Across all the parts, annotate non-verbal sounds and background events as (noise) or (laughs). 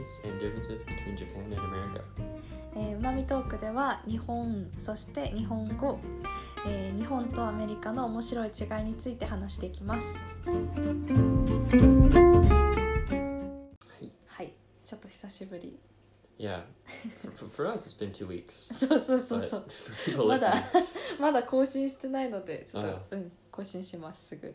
Japanese and differences between Japan and America. えーうまみトークでは日本そして日本語、えー日本とアメリカの面白い違いについて話していきます。はい。ちょっと久しぶり。Yeah. for, for us, it's been two weeks. (laughs) そうそうそうそう。For people (laughs) まだ listening, まだ更新してないのでちょっとあうん。更新しますすぐ。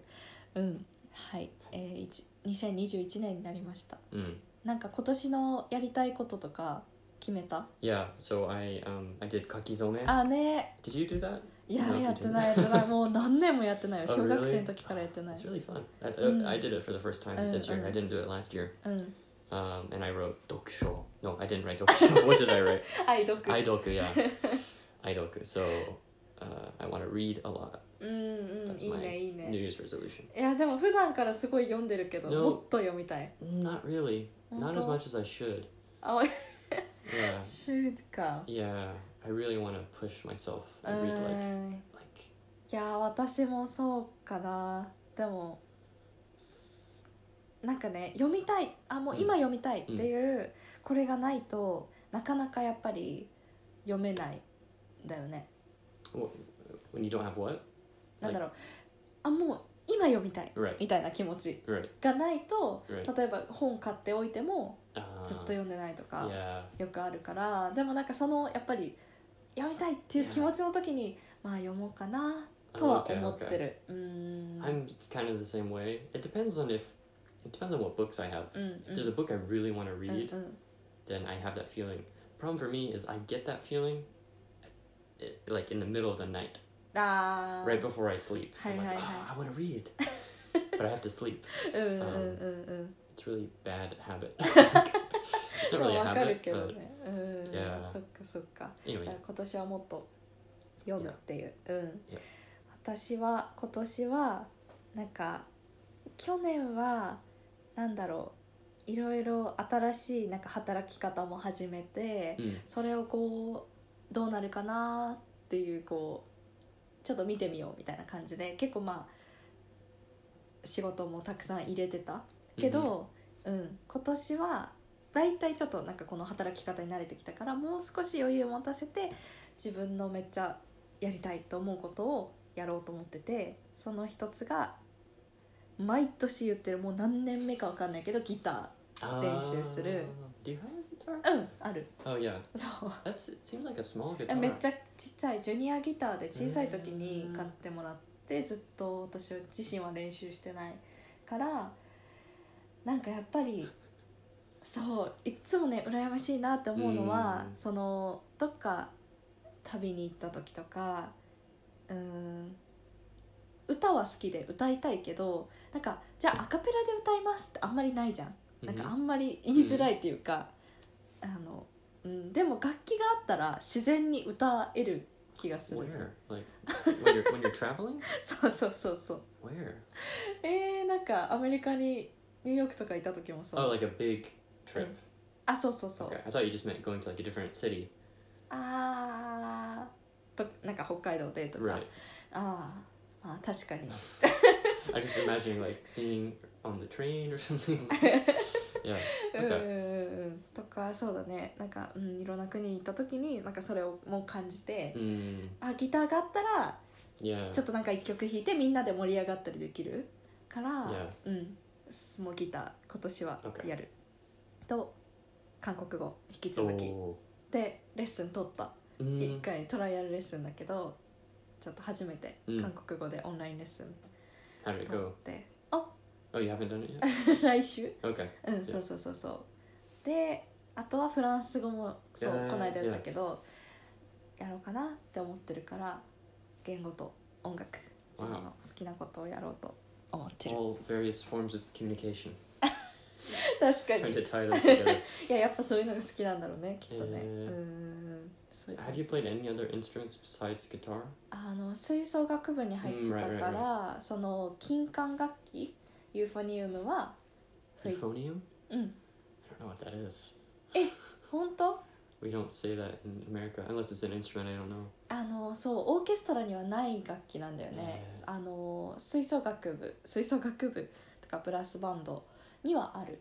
うん。はい、えー、一2021年になりました。mm. なんか今年のやりたいこととか決めた Yeah, so I um I did kakizome. あね Did you do that? いや No, やってないやってないもう何年もやってないよ Oh, 小学 really? 生の時からやってない It's really fun. I, Mm. I did it for the first time Uh, this year. uh. I didn't do it last year. うん Um, and I wrote dokusho. No, I didn't write dokusho. what did I write? 愛読 Idoku, yeah. Idoku. So uh, I want to read a lot. うんうん That's いい my ねいい New ね Year's resolution. いやでも普段からすごい読んでるけど No. もっと読みたい Not really. Not as much as I should. あ Yeah. シュートか Yeah. I really want to push myself う and read like ん like いや私もそうかなでもすなんかね読みたいあもう今読みたいっていう、これがないとなかなかやっぱり読めないんだよね wh- when you don't have what? なんだろうあもう今読みたい Right. みたいな気持ち Right. がないと Right. 例えば本買っておいても Uh, ずっと読んでないとか yeah. よくあるからでもなんかそのやっぱり読みたいっていう気持ちの時にまあ読もうかなとは Okay, 思って okay. るうーん I'm kind of the same way. It depends on if it depends on what books I have. うん If there's a book I really want to うん read, うん then I have that feeling. Problem for me is I get that feeling it, like in the middle of the night, あー right before I sleep. I'm like, Hi, hi, "Ah, hi." I want to read, but I have to sleep. うんうんうんうん It's really bad habit. it's not ま really あ a わかる habit, けど but ねうん Yeah. そっかそっか anyway. じゃあ今年はもっと読むっていううん Yeah. 私は今年はなんか去年はなんだろういろいろ新しいなんか働き方も始めて Mm. それをこうどうなるかなっていうこうちょっと見てみようみたいな感じで結構まあ仕事もたくさん入れてたけど、うん、今年はだいたいちょっとなんかこの働き方に慣れてきたからもう少し余裕を持たせて自分のめっちゃやりたいと思うことをやろうと思っててその一つが毎年言ってるもう何年目か分かんないけどギタ練習する。Uh, do you うんある。Oh yeah. そう。That's it seems like a small え guitar. めっちゃちっちゃいジュニアギターで小さい時に買ってもらってずっと私は自身は練習してないからなんかやっぱりそういっつもね羨ましいなって思うのはうん。そのどっか旅に行った時とかうん歌は好きで歌いたいけどなんかじゃあアカペラで歌いますってあんまりないじゃん。なんかあんまり言いづらいっていうか、あの、うん、でも楽器があったら自然に歌える気がする Where? Like when you're when you're traveling? そうそうそうそう Where? えー、なんかアメリカにニューヨークとかいた時もそう、Oh, like a big trip. あそうそうそう、Okay, I thought you just meant going to like a different city. あーとなんか北海道でとか、Right. あーあー確かに I just imagine like singing on the train or something. yeah. うんうん Okay. かそうだねなんか、うん、いろんな国に行った時になんかそれをもう感じて、Mm, あギターがあったら yeah. ちょっとなんか一曲弾いてみんなで盛り上がったりできるから、Yeah. うんスモギター今年は Okay. やる、と韓国語引き続き Oh. でレッスン取った一 Mm, 回トライアルレッスンだけどちょっと初めてうん韓国語でオンラインレッスン取っ?て、あ Oh, you haven't done it yet? (laughs) 来週 Okay. うんそうそうそうそうであとはフランス語もそう、こないだや。けど、やろうかなって思ってるから言語と音楽自の好きなことをやろうと思ってる、wow. (laughs) 確かに。(laughs) いや,やっぱそういうのが好きなんだろうねきっとね、うん Have あの吹奏楽部に入ってたから、その金管楽器ユーフォニウムはユー。フォニウムうん本当 We don't say that in America unless it's an instrument. I don't know. あのそうオーケストラにはない楽器なんだよね、えあの吹奏楽部吹奏楽部とかブラスバンドにはある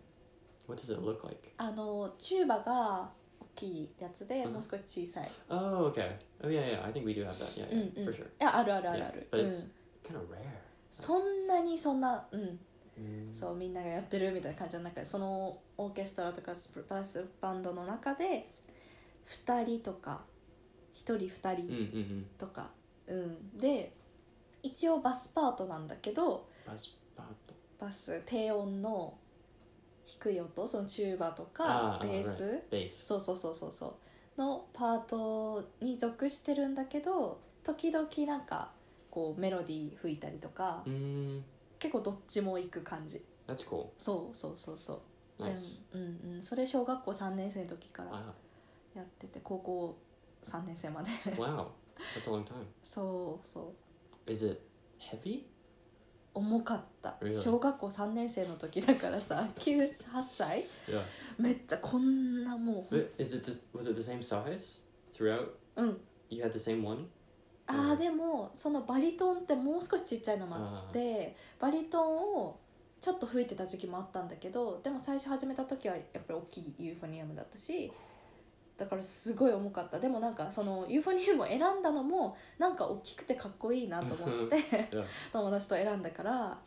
What does it look like? あのチューバが大きいやつで、うんもう少し小さい Oh, okay. Oh, yeah, yeah. I think we do have that. Yeah, うん yeah, うん for sure. いやあるあるあるあ Yeah, る、but うん it's kind of rare. そんなにそんなうん Mm. そうみんながやってるみたいな感じの中そのオーケストラとかスプラスバンドの中で2人とか1人2 Mm, 人 mm, mm. とか、うん、で一応バスパートなんだけど Paspato. バス低音の低い音そのチューバとかベース？そうそうそうそうそう。のパートに属してるんだけど時々なんかこうメロディー吹いたりとか、Mm, 結構どっちも行く感じ that's cool. そうそうそうそう、Nice. でもうんうん、それ小学校3年生の時から Wow. やってて高校3年生まで Wow. That's a long time. そうそう Is it heavy? 重かった、Really？小学校3年生の時だからさ9 8歳 Yeah. めっちゃこんなもう But is it this? Was it the same size throughout? うん You had the same one? あでもそのバリトンってもう少しちっちゃいのもあってバリトンをちょっと吹いてた時期もあったんだけどでも最初始めた時はやっぱり大きいユーフォニアムだったしだからすごい重かった。でもなんかそのユーフォニアムを選んだのもなんか大きくてかっこいいなと思って. (laughs) 友達と選んだから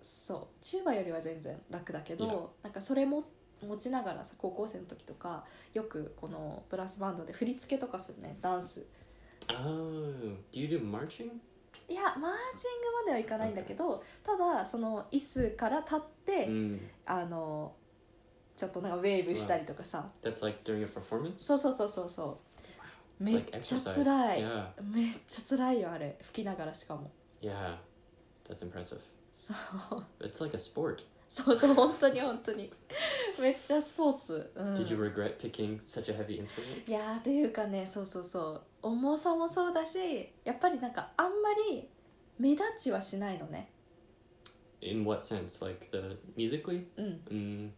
そう。チューバよりは全然楽だけど、なんかそれも持ちながらさ高校生の時とかよくこのブラスバンドで振り付けとかするねダンス Oh, do you do marching? いやマーチングまではいかないんだけど、ただその椅子から立って、Mm. あのちょっとなんかウェーブしたりとかさ、That's like during a performance. そうそうそうそうそうめ It's っ like ちゃ exercise. 辛い、Yeah. めっちゃ辛いよあれ吹きながらしかも Yeah. That's impressive. そう It's like a sport. そうそう本当に本当にめっちゃスポーツ、うん、Did you regret picking such a heavy instrument? いやーっていうかねそうそうそう重さもそうだしやっぱりなんかあんまり目立ちはしないのね In what sense? Like the musically? うん Mm.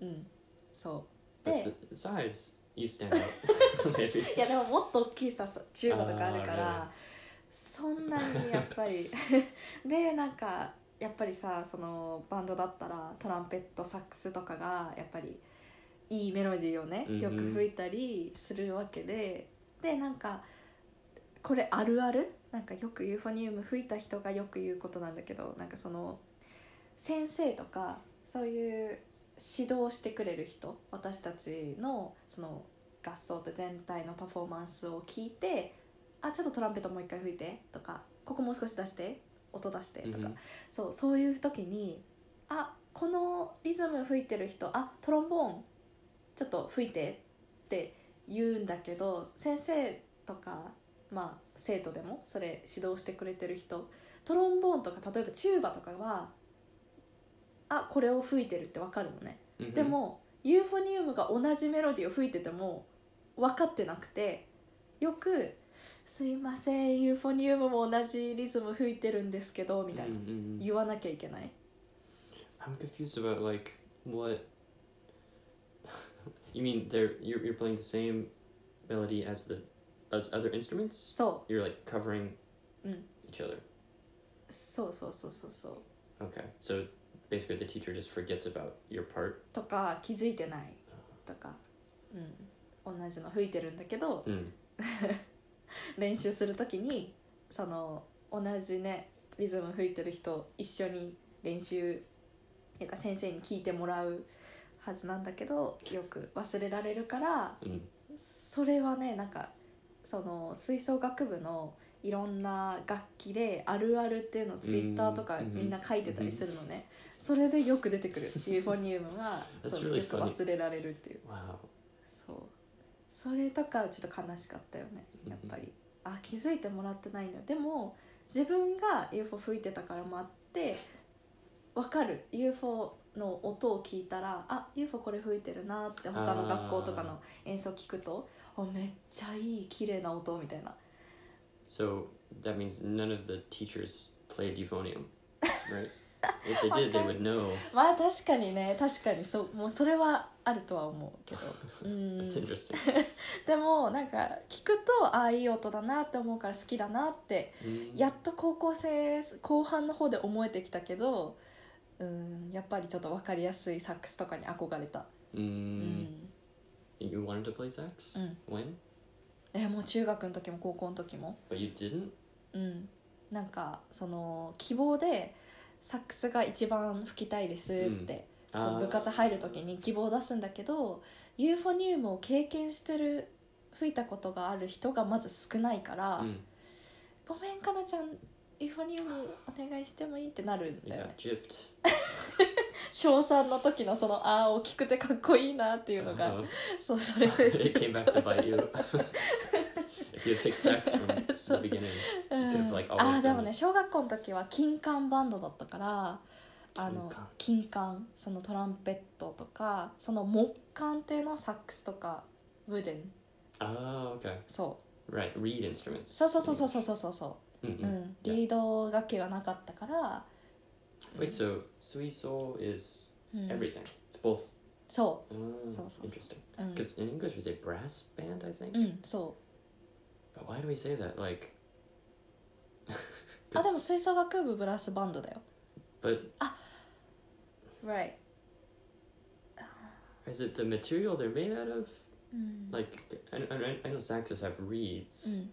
うんそう But で the size, you stand (laughs) out. (laughs) Maybe. いやでももっと大きいさチューバとかあるかあーらそんなにやっぱり (laughs) でなんかやっぱりさそのバンドだったらトランペットサックスとかがやっぱりいいメロディーをねうんうんよく吹いたりするわけで、でなんかこれあるある？なんかよくユーフォニウム吹いた人がよく言うことなんだけどなんかその先生とかそういう指導してくれる人私たちのその合奏と全体のパフォーマンスを聞いてあちょっとトランペットもう一回吹いてとかここもう少し出して音出してとか、Mhm. そうそういう時にあこのリズム吹いてる人あトロンボーンちょっと吹いてって言うんだけど先生とかまあ生徒でもそれ指導してくれてる人トロンボーンとか例えばチューバとかはあこれを吹いてるって分かるのね、Mhm. でもユーフォニウムが同じメロディーを吹いてても分かってなくてよく「すいませんユーフォニウムも同じリズム吹いてるんですけど」みたいな Mm, mm. 言わなきゃいけない I'm confused about like what. You mean they're you're, you're playing the same melody as the as other instruments? そう You're like covering Mm. each other. そうそうそうそうそう Okay, so basically the teacher just forgets about your part. とか気づいてないとか、うん、同じの吹いてるんだけど Mm. 練習する時にその同じねリズム吹いてる人一緒に練習っていうか先生に聞いてもらうはずなんだけどよく忘れられるから Mm. それはねなんかその吹奏楽部のいろんな楽器であるあるっていうのをツイッターとかうんみんな書いてたりするのね、それでよく出てくるユーフォニウムが That's そう really よく忘れられるっていう。Wow. そう。それとかちょっと悲しかったよね。やっぱり。あ気づいてもらってないんだ。でも自分が UFO 吹いてたからもあってわかる。UFO の音を聞いたらあ UFO これ吹いてるなって他の学校とかの演奏聞くとあめっちゃいい綺麗な音みたいな So that means none of the teachers played euphonium, right? if they did, they would know. (laughs) まあ確かにね確かにそうもうそれはあるとは思うけど (laughs) うん That's interesting. (laughs) でもなんか聞くとああいい音だなって思うから好きだなって Mm. やっと高校生後半の方で思えてきたけどうんやっぱりちょっと分かりやすいサックスとかに憧れた Mm. うん、You wanted to play sax? うん、When? えもう中学の時も高校の時も But you didn't? うんなんかその希望でサックスが一番吹きたいですって、その部活入る時に希望を出すんだけどユーフォニウムを経験してる吹いたことがある人がまず少ないから、Mm. ごめんかなちゃんユーフォニウムお願いしてもいいってなるんだよね. (laughs) 小3の時のそのああ大きくてかっこいいなっていうのが、Uh-huh. そうそれでずっ (laughs) like, あでもね小学校の時は金管バンドだったからあの金金管そのトランペットとかその木管っていうのはサックスとかウーデン Oh, okay. そう Right, reed instruments. そうそうそうそうそうそうそうそ Mm-mm. う、うん、 Yeah. リード楽器がなかったから、 Wait, so suiso is うん、 everything. It's both. そ Oh, So, so, so. interesting. う、うん、 Because in English we say brass band, I think. うん、そう But why do we say that? Like, (laughs) あでも吹奏楽部ブラスバンドだよ but Right is it the material they're made out of? うん、 Like, I, I, I know saxes have reeds. うん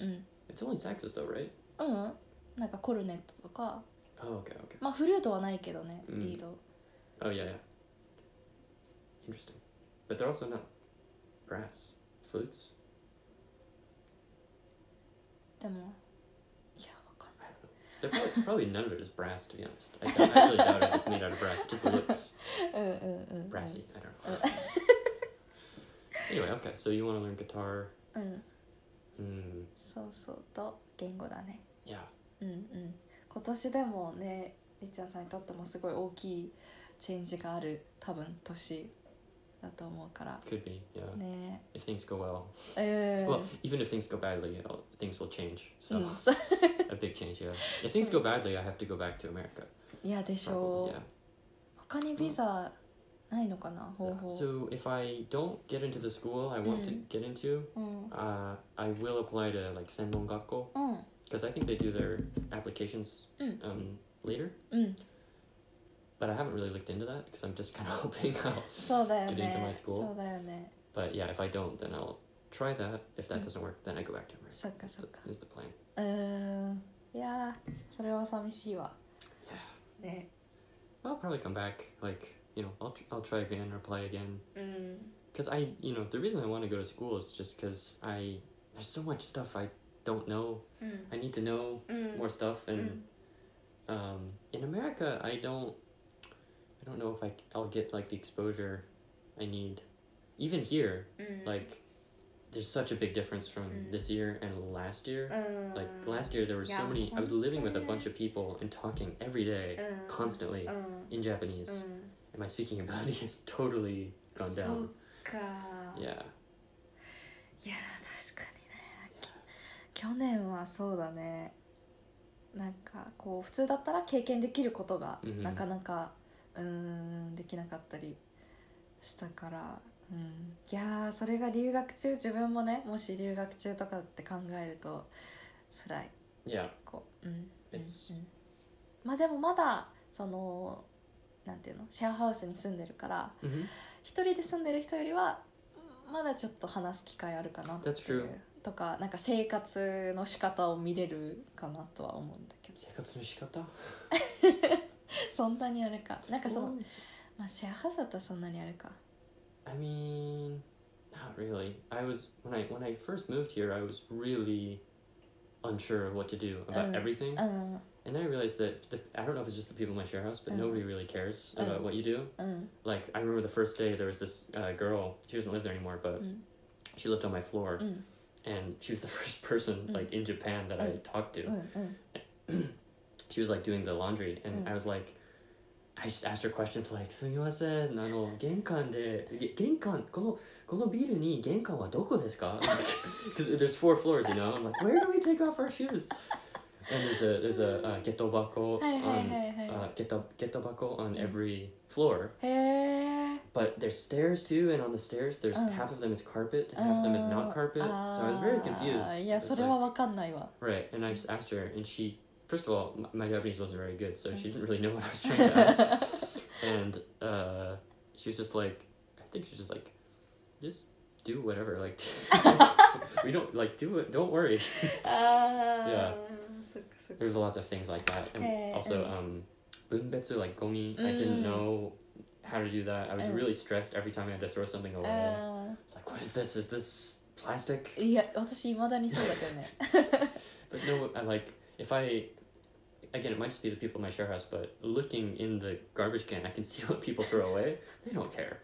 うん、 It's only saxes though, right? うん、なんかコルネットとか Oh, okay, okay. まあフルートはないけどねうんリード、 Oh, yeah, yeah. Interesting. But they're also not brass flutes. でもいやわかんない They're probably, probably none of it is brass, to be honest. I, doubt- I really doubt if it's made out of brass. It just looks うんうんう(laughs) んうん brassy. I don't know. anyway, okay. So you want to learn guitar? うん Mm, そうそうと言語だね yeah. うんうん今年でもねりっちゃんさんにとってもすごい大きいチェンジがある多分年だと思うから Could be, yeah. ね If things go well. えー Well, even if things go badly, uh, things will change. う So ん、そう a big change, yeah. If things go badly, I have to go back to America. いやでし Probably, ょう yeah. 他にビザ ないのかな方 Yeah. 法 So if I don't get into the school I want to Mm. get into, うん、 uh, I will apply to like Senmon Gakko うん because I think they do their applications Mm. um, later. うん、 But I haven't really looked into that because I'm just (laughs) kind of hoping out. そうだよ Get into my ね school. そうだよね But yeah, if I don't, then I'll try that. If that Mm. doesn't work, then I go back to America. そっかそっか Is the plan? うーんいやーそれは寂しいわね I'll probably come back. Like you know, I'll, tr- I'll try again or play again. Because mm. I, you know, the reason I want to go to school is just because I, there's so much stuff I don't know. Mm. I need to know mm. more stuff. And mm. um, in America, I don't, I don't know if I, I'll get like the exposure I need. Even here, mm. like, there's such a big difference from mm. this year and last year. Uh, like last year, there were yeah, so many. I was living with a bunch of people and talking every day, uh, constantly uh, in Japanese. Uh. うん and my speaking ability has (laughs) totally gone そ down. っか Yeah. いや確かにね。き去年はそうだね。なんかこう普通だったら経験できることがうん。なかなかうーんできなかったりしたから、うん、いやーそれが留学中自分もねもし留学中とかって考えると辛い。Yeah. 結構。うん。うん。うん。まあでもまだそのなんていうの？シェアハウスに住んでるから hmm 一人で住んでる人よりはまだちょっと話す機会あるかなってい.うとかなんか生活の仕方を見れるかなとは思うんだけど。生活の仕方？(laughs) そんなにあれか。なんかその、まあ、シェアハウスだったらそんなにあれか。I mean, not really. I was when I when I first moved here, I was really unsure of what to do about Uh, everything, うん and then I realized that the, I don't know if it's just the people in my share house, but Uh. nobody really cares Uh. about what you do. うん Like I remember the first day, there was this uh, girl. She doesn't live there anymore, but Mm. she lived on my floor, うん and she was the (laughs) first person Mm. like in Japan that I Uh. talked to. うん(clears throat) うん she was like doing the laundry and Mm. I was like I just asked her questions like すみませんあの玄関でげ玄関このこのビルに玄関はどこですか Because (laughs) there's four floors you know I'm like where do we take off our shoes and there's a there's a uh, getobako on uh, geto, getobako on every floor. But there's stairs too, and on the stairs there's half of them is carpet, and half of them is not carpet. So I was very confused. Yeah, so like, Right, and I just asked her, and she first of all, my Japanese wasn't very good, so she didn't really know what I was trying to ask, (laughs) and uh, she was just like, I think she was just like, just do whatever. Like, (laughs) (laughs) we don't like do it. Don't worry. Uh, (laughs) yeah. So, so There's lots of things like that, and hey, also eh. um, bunbetsu like gomi. Mm. I didn't mm. know how to do that. I was um, really stressed every time I had to throw something away. Uh, it's like, what is this? Is this plastic? Yeah, But no, I like if I again, it might just be the people in my share house, but looking in the garbage can, I can see what people throw away. They don't care.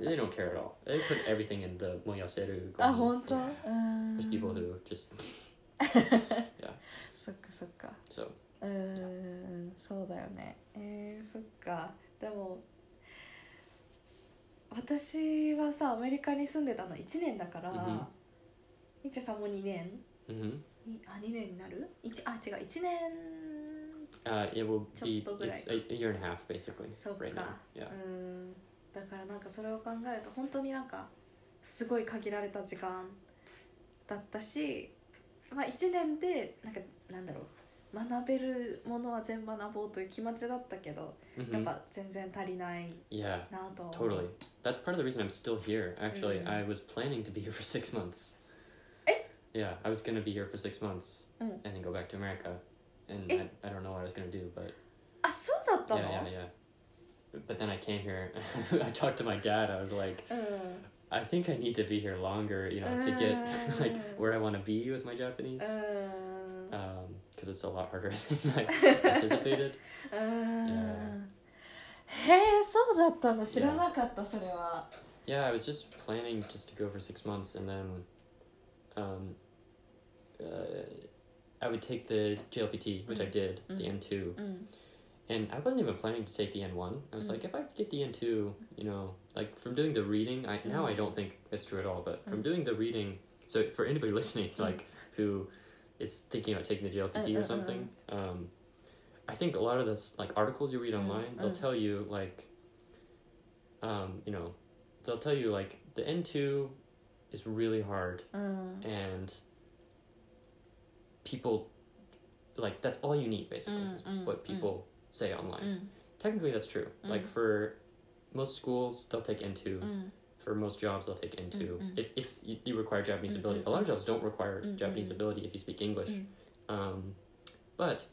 They don't care at all. They put everything in the moyaseru. あ.本当 Yeah. うん There's people who just そっかそっか so うーんそうだよねえー、そっかでも私はさアメリカに住んでたの1年だから、うんいちさんも2年 hmm にあ2年になる一あ違う1年 uh, it will be ちょっとぐらい。it's a, a year and a half basically そっか right now. Yeah. うんだからなんかそれを考えると本当になんかすごい限られた時間だったしまあ1年でなんかなんだろう学べるものは全部学ぼうという気持ちだったけど、やっ hmm ぱ全然足りない Yeah. なと思う Totally. That's part of the reason I'm still here. Actually, Mm. I was planning to be here for six months. Eh? Yeah, I was gonna be here for six months Mm. and then go back to America. And Eh? I, I don't know what I was gonna do, but あそうだったの yeah, yeah, yeah. But then I came here. (laughs) I talked to my dad. I was like, うん I think I need to be here longer, you know, to get like (laughs) Mm. where I want to be with my Japanese. うん Because it's a lot harder than (laughs) I anticipated. うんへえそうだったの知らなかったそれは Yeah, I was just planning just to go for six months, and then um, uh, I would take the JLPT, which I Mm. did, the Mm. N2, うん and I wasn't even planning to take the N1. I was Mm. like, if I get the N2, you know, like from doing the reading, I now I Mm. don't think it's true at all, but from Mm. doing the reading, so for anybody (laughs) listening, Mm. like who is thinking about taking the JLPT Uh, uh, or uh, something, um, I think a lot of this, like articles you read online, they'll tell you like, um, you know, they'll tell you like the N2 is really hard and people like that's all you need basically Mm, is mm, what people say online. Mm. Technically, that's true. Mm. Like for most schools, they'll take into. Mm. For most jobs, they'll take into. Mm, mm. If, if you, require Japanese ability, a lot of jobs don't require Japanese ability if you speak English. Um, but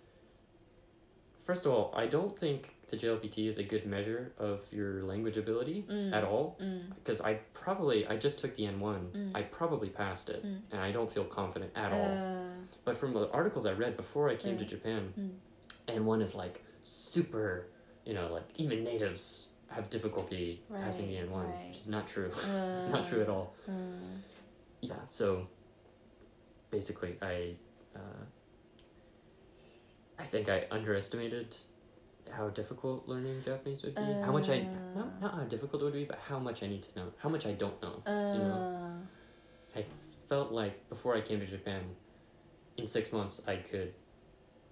first of all, I don't think the JLPT is a good measure of your language ability mm. at all. Because mm. I probably, I just took the N1. Mm. I probably passed it. And I don't feel confident at uh. all. But from the articles I read before I came to Japan, N1 is like super, you know, like even natives have difficulty right, passing the N one, right. which is not true, uh, (laughs) not true at all. Uh. Hmm. Yeah, so basically, I uh, I think I underestimated how difficult learning Japanese would be. how much I uh. not, not how difficult it would be, but how much I need to know, how much I don't know. you know, uh. I felt like before I came to Japan, in six months I could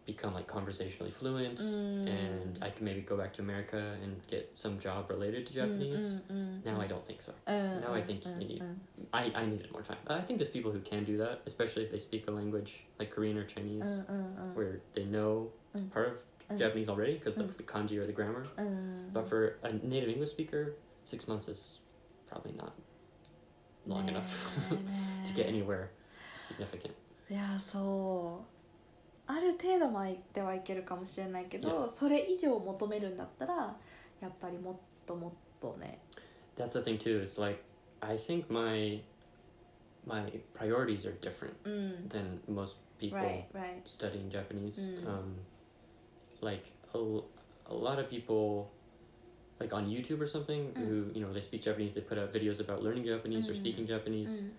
become like conversationally fluent mm. and I can maybe go back to America and get some job related to mm, Japanese. Mm, mm, mm, now I don't think so. Uh, now I uh, think uh, you need uh. I, I needed more time. I think there's people who can do that, especially if they speak a language like Korean or Chinese uh, uh where they know part of Japanese already because of the kanji or the grammar. but for a native English speaker, 6 months is probably not long enough (laughs) to get anywhere significant. Yeah, so ある程度まではいけるかもしれないけど、 Yeah. それ以上求めるんだったらやっぱりもっともっとね That's the thing too. Is like I think my my priorities are different うん than most people right right studying Japanese. Mm. Um, like a, l- a lot of people, like on YouTube or something, Mm. who you know they speak Japanese. They put out videos about learning Japanese or Mm. speaking う Japanese. ん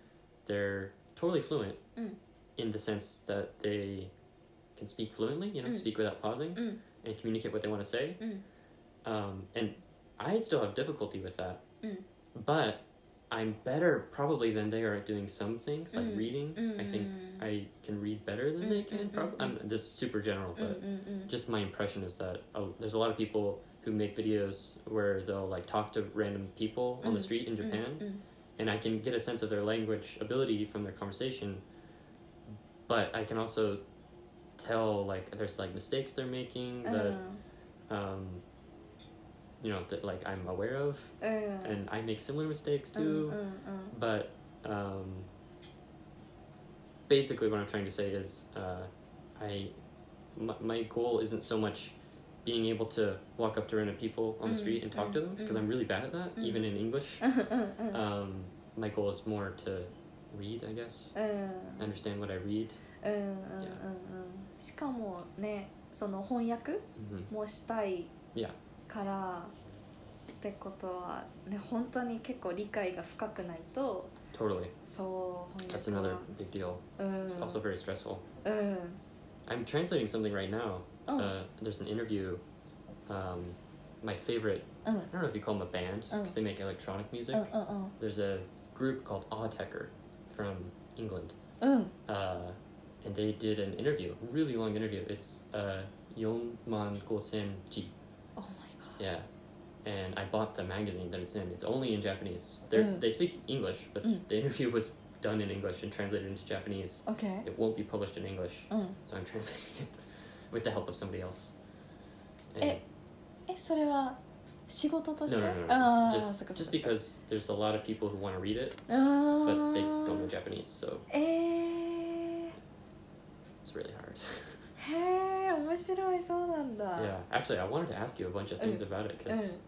They're totally fluent Mm. in the sense that they can speak fluently, you know, mm. speak without pausing mm. and communicate what they want to say. Mm. Um, and I still have difficulty with that, mm. but I'm better probably than they are at doing some things, like mm. reading. I think I can read better than they can. Probably, I'm just super general, but just my impression is that oh, there's a lot of people who make videos where they'll like talk to random people on the street in Japan and I can get a sense of their language ability from their conversation, but I can also tell like there's like mistakes they're making that uh-huh. um, you know that like I'm aware of, uh. and I make similar mistakes too. Uh, but um, basically, what I'm trying to say is, uh, I my goal isn't so much being able to walk up to random people on the street and talk to them because I'm really bad at that, even in English. (laughs) Uh-huh. um, my goal is more to read, I guess. understand what I read. Yeah. しかもねその翻訳 hmm もしたい.からってことはね本当に結構理解が深くないと Totally. そう That's 翻 another big deal. うん It's also very stressful. うん I'm translating something right now. うん Uh, there's an interview. Um, my favorite, うん I don't know if you call them a band Mm. because they make electronic う music. んうん There's a group called Awetecker from England. うんうん Uh, and they did an interview, a really long interview. It's uh, Yonman Gosen Ji. Oh my god Yeah. And I bought the magazine that it's in. It's only in Japanese. They're, Mm. They speak English, but Mm. the interview was done in English and translated into Japanese. OK It won't be published in English, うん so I'm (laughs) translating it with the help of somebody else. Eh, えそれは仕事とし no, て no, no, no. ああ Just, そっかそっ just か because there's a lot of people who want to read it, う but they ー don't know ん Japanese, so えー it's really hard. へえ面白いそうなんだ yeah, actually, I wanted to ask you a bunch of things about it うん because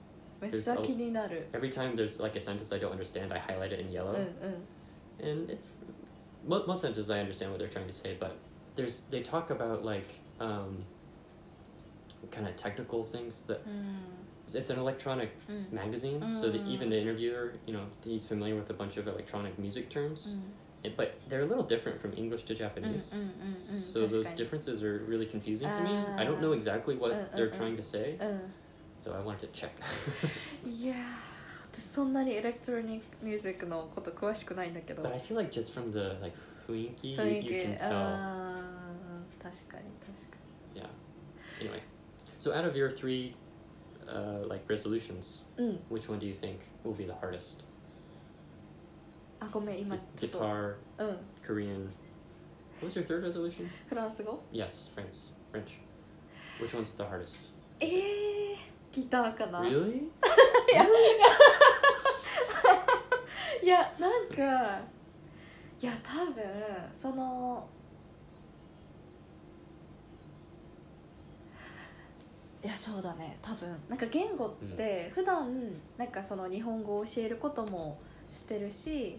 めっちゃ気になる every time there's like a sentence I don't understand, I highlight it in うん yellow, うん and it's mo- most sentences I understand what they're trying to say, but there's they talk about like um, kind of technical things that うん it's an electronic うん magazine, so that even Mm. the interviewer, you know, he's familiar with a bunch of electronic music terms, うん it, but they're a little different from English to Japanese. Mm, mm, mm, mm. so those differences are really confusing to me. I don't know uh, exactly what uh, uh, they're trying to say. so I wanted to check. (laughs) Yeah, I feel like just from the like 雰囲気、雰囲気 you, can tell. Anyway, so out of your three, like resolutions, mm. which one do you think will be the hardest? あごめん今ちょっと Guitar, うん Korean. What was your third resolution? フランス語 Yes, France, French. Which one's the hardest? えー、ギターかな Really? いやいやなんかいや多分そのいやそうだね多分なんか言語って普段なんかその日本語を教えることもしてるし、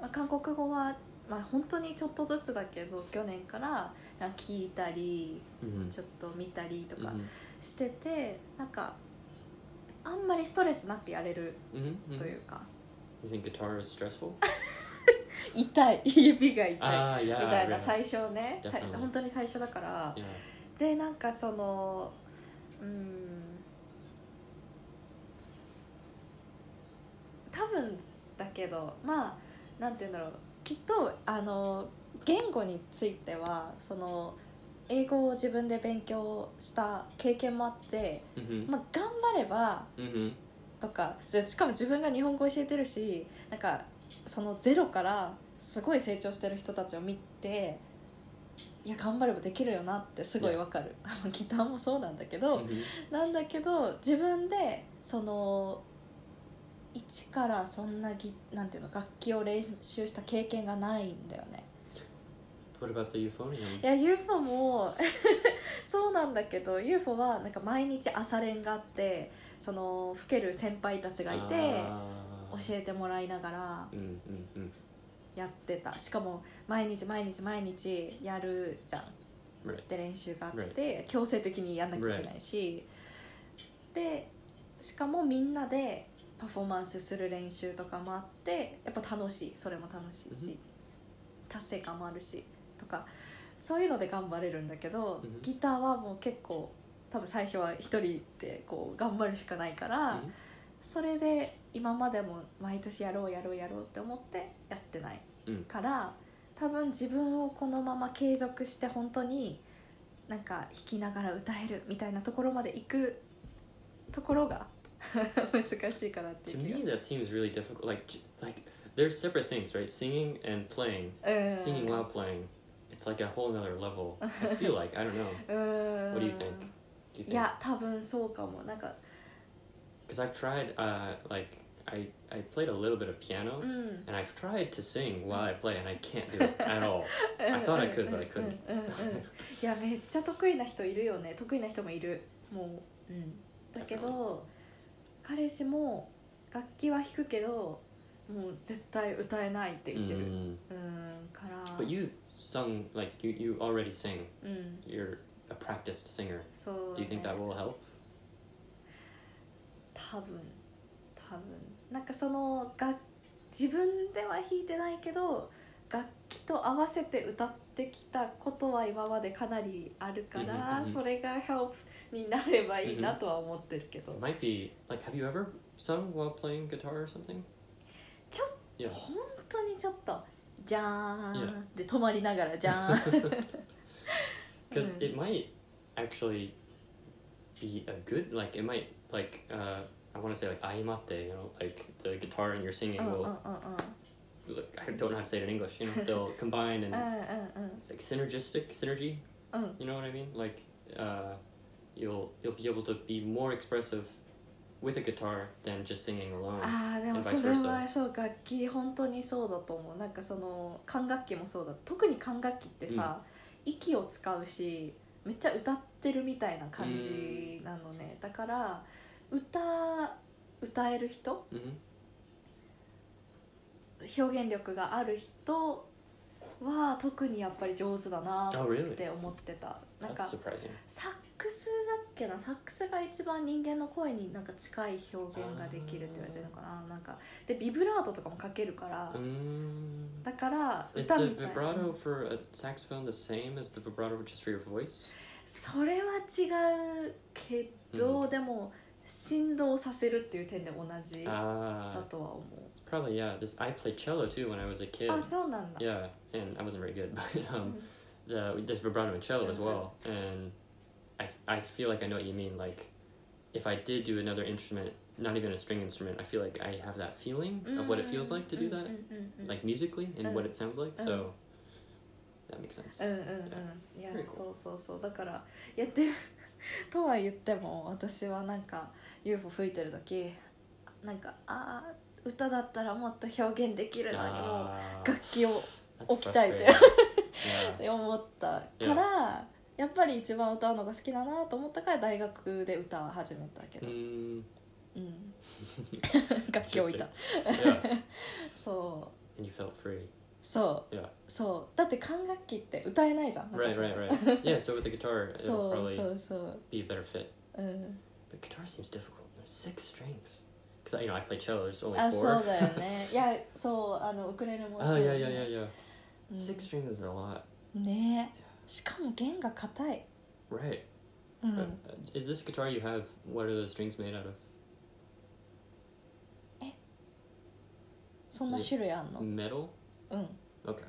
まあ、韓国語はまあ本当にちょっとずつだけど去年からなんか聞いたり Mm-hmm. ちょっと見たりとか Mm-hmm. しててなんかあんまりストレスなくやれる Mm-hmm. というか、You think guitar is stressful? (laughs) 痛い指が痛い ah. みたいな最初ね.本当に最初だから.でなんかそのうん多分だけどまあなんて言うんだろうきっとあの言語についてはその英語を自分で勉強した経験もあって、Mm-hmm. まあ、頑張れば Mm-hmm. とかしかも自分が日本語教えてるしなんかそのゼロからすごい成長してる人たちを見ていや頑張ればできるよなってすごいわかる (laughs) ギターもそうなんだけど、Mm-hmm. なんだけど自分でその一からそんなぎなんていうの楽器を練習した経験がないんだよね What about the euphonium? いや UFO も (laughs) そうなんだけど UFO はなんか毎日朝練があってその吹ける先輩たちがいて Ah. 教えてもらいながら Mm-hmm. やってたしかも毎日毎日毎日やるじゃん Right. で練習があって強制的にやんなきゃいけないし、でしかもみんなでパフォーマンスする練習とかもあってやっぱ楽しい。それも楽しいし、達成感もあるしとかそういうので頑張れるんだけど、うん。ギターはもう結構多分最初は一人でこう頑張るしかないから、Mhm. それで今までも毎年やろうやろうやろうって思ってやってない、うん。から多分自分をこのまま継続して本当になんか弾きながら歌えるみたいなところまで行くところが (laughs) 難しいかなってい To う気 me, がする that seems really difficult. Like, j- like there's separate things, right? Singing and playing. うん Singing while playing it's like a whole nother level. I (laughs) feel like I don't know. うーん What do you think? Do you い think? や多分そうかもなんか Because I've tried, uh, like I I played a little bit of piano, うん and I've tried to sing while I play, and I can't do (laughs) it at all. I thought I could, but I couldn't. うんうんうんうんいやめっちゃ得意な人いるよね得意な人もいるもう、うん、だけど 彼氏も楽器は弾くけどもう絶対歌えないって言ってる Mm. うんから But you sung like you you already sing. うん You're a practiced singer. そうだ Do you think that ね will help? 多分多分なんかその楽自分では弾いてないけど楽器と合わせて歌ってきたことは今までかなりあるからんそれが help になればいいなとは思ってるけど might be like have you ever sung while playing guitar or something? ちょっ Yeah. 本当にちょっとじゃーん Yeah. で止まりながらじゃーん Because Mm. it might actually be a good like it might like uh I want to say like aimate, you know, like the guitar and your singing will うん look, I don't know how to say it in English, you know, they'll combine うん and うん it's like synergistic synergy. うんうん You know what I mean? Like uh you'll you'll be able to be more expressive with a guitar than just singing alone. ああでもそれ.はそう楽器本当にそうだと思うなんかその管楽器もそうだ特に管楽器ってさ、息を使うしめっちゃ歌ってるみたいな感じなのね、だから歌歌える人 hmm 表現力がある人は特にやっぱり上手だな Oh っ really? て思ってたなんか.サックスだっけな？サックスが一番人間の声になんか近い表現ができるって言われてるのかななんかでビブラートとかもかけるから、Mm. だから歌みたいな?それは違うけど、でも振動させるっていう点で同じだ Ah, とは思 it's probably yeah. This I played cello too when I was a う、 kid. あそうなんだ、 Yeah, and I wasn't very good, (laughs) but う um, ん the there's vibrato in cello as Mhm. well, and I I feel like I know what you mean. Like, if I did do another instrument, not even a string instrument, I feel like I have that feeling of what it feels like to do うん that, うんうんうん like musically, and what it sounds like. Mhm. So that makes sense. うんうんうんいや Very cool. そうそうそうだからやってる (laughs) とは言っても私はなんか UFO 吹いてる時なんかああ歌だったらもっと表現できるのにも Ah, 楽器を置きたいって (laughs) 思ったからや。っぱり一番歌うのが好きだなと思ったから大学で歌始めたけど、Mm, うん、(laughs) 楽器置いた。そうそう、Yeah. そうだって管楽器って歌えないじゃんなんか Right, さ right, right. Yeah, so with the guitar, it'll そう probably そうそう be a better fit. うん、But guitar seems difficult. There's six strings. Because you know I play cello. There's only あ four. そうだよねいやそうあのウクレレもそう Oh よ yeah, ね yeah, yeah, yeah. うん Six strings is a lot. ねしかも弦が硬い、Right. うん Uh, uh, is this guitar you have? What are the strings made out of? そんな種類あんの Metal. Mm. Okay.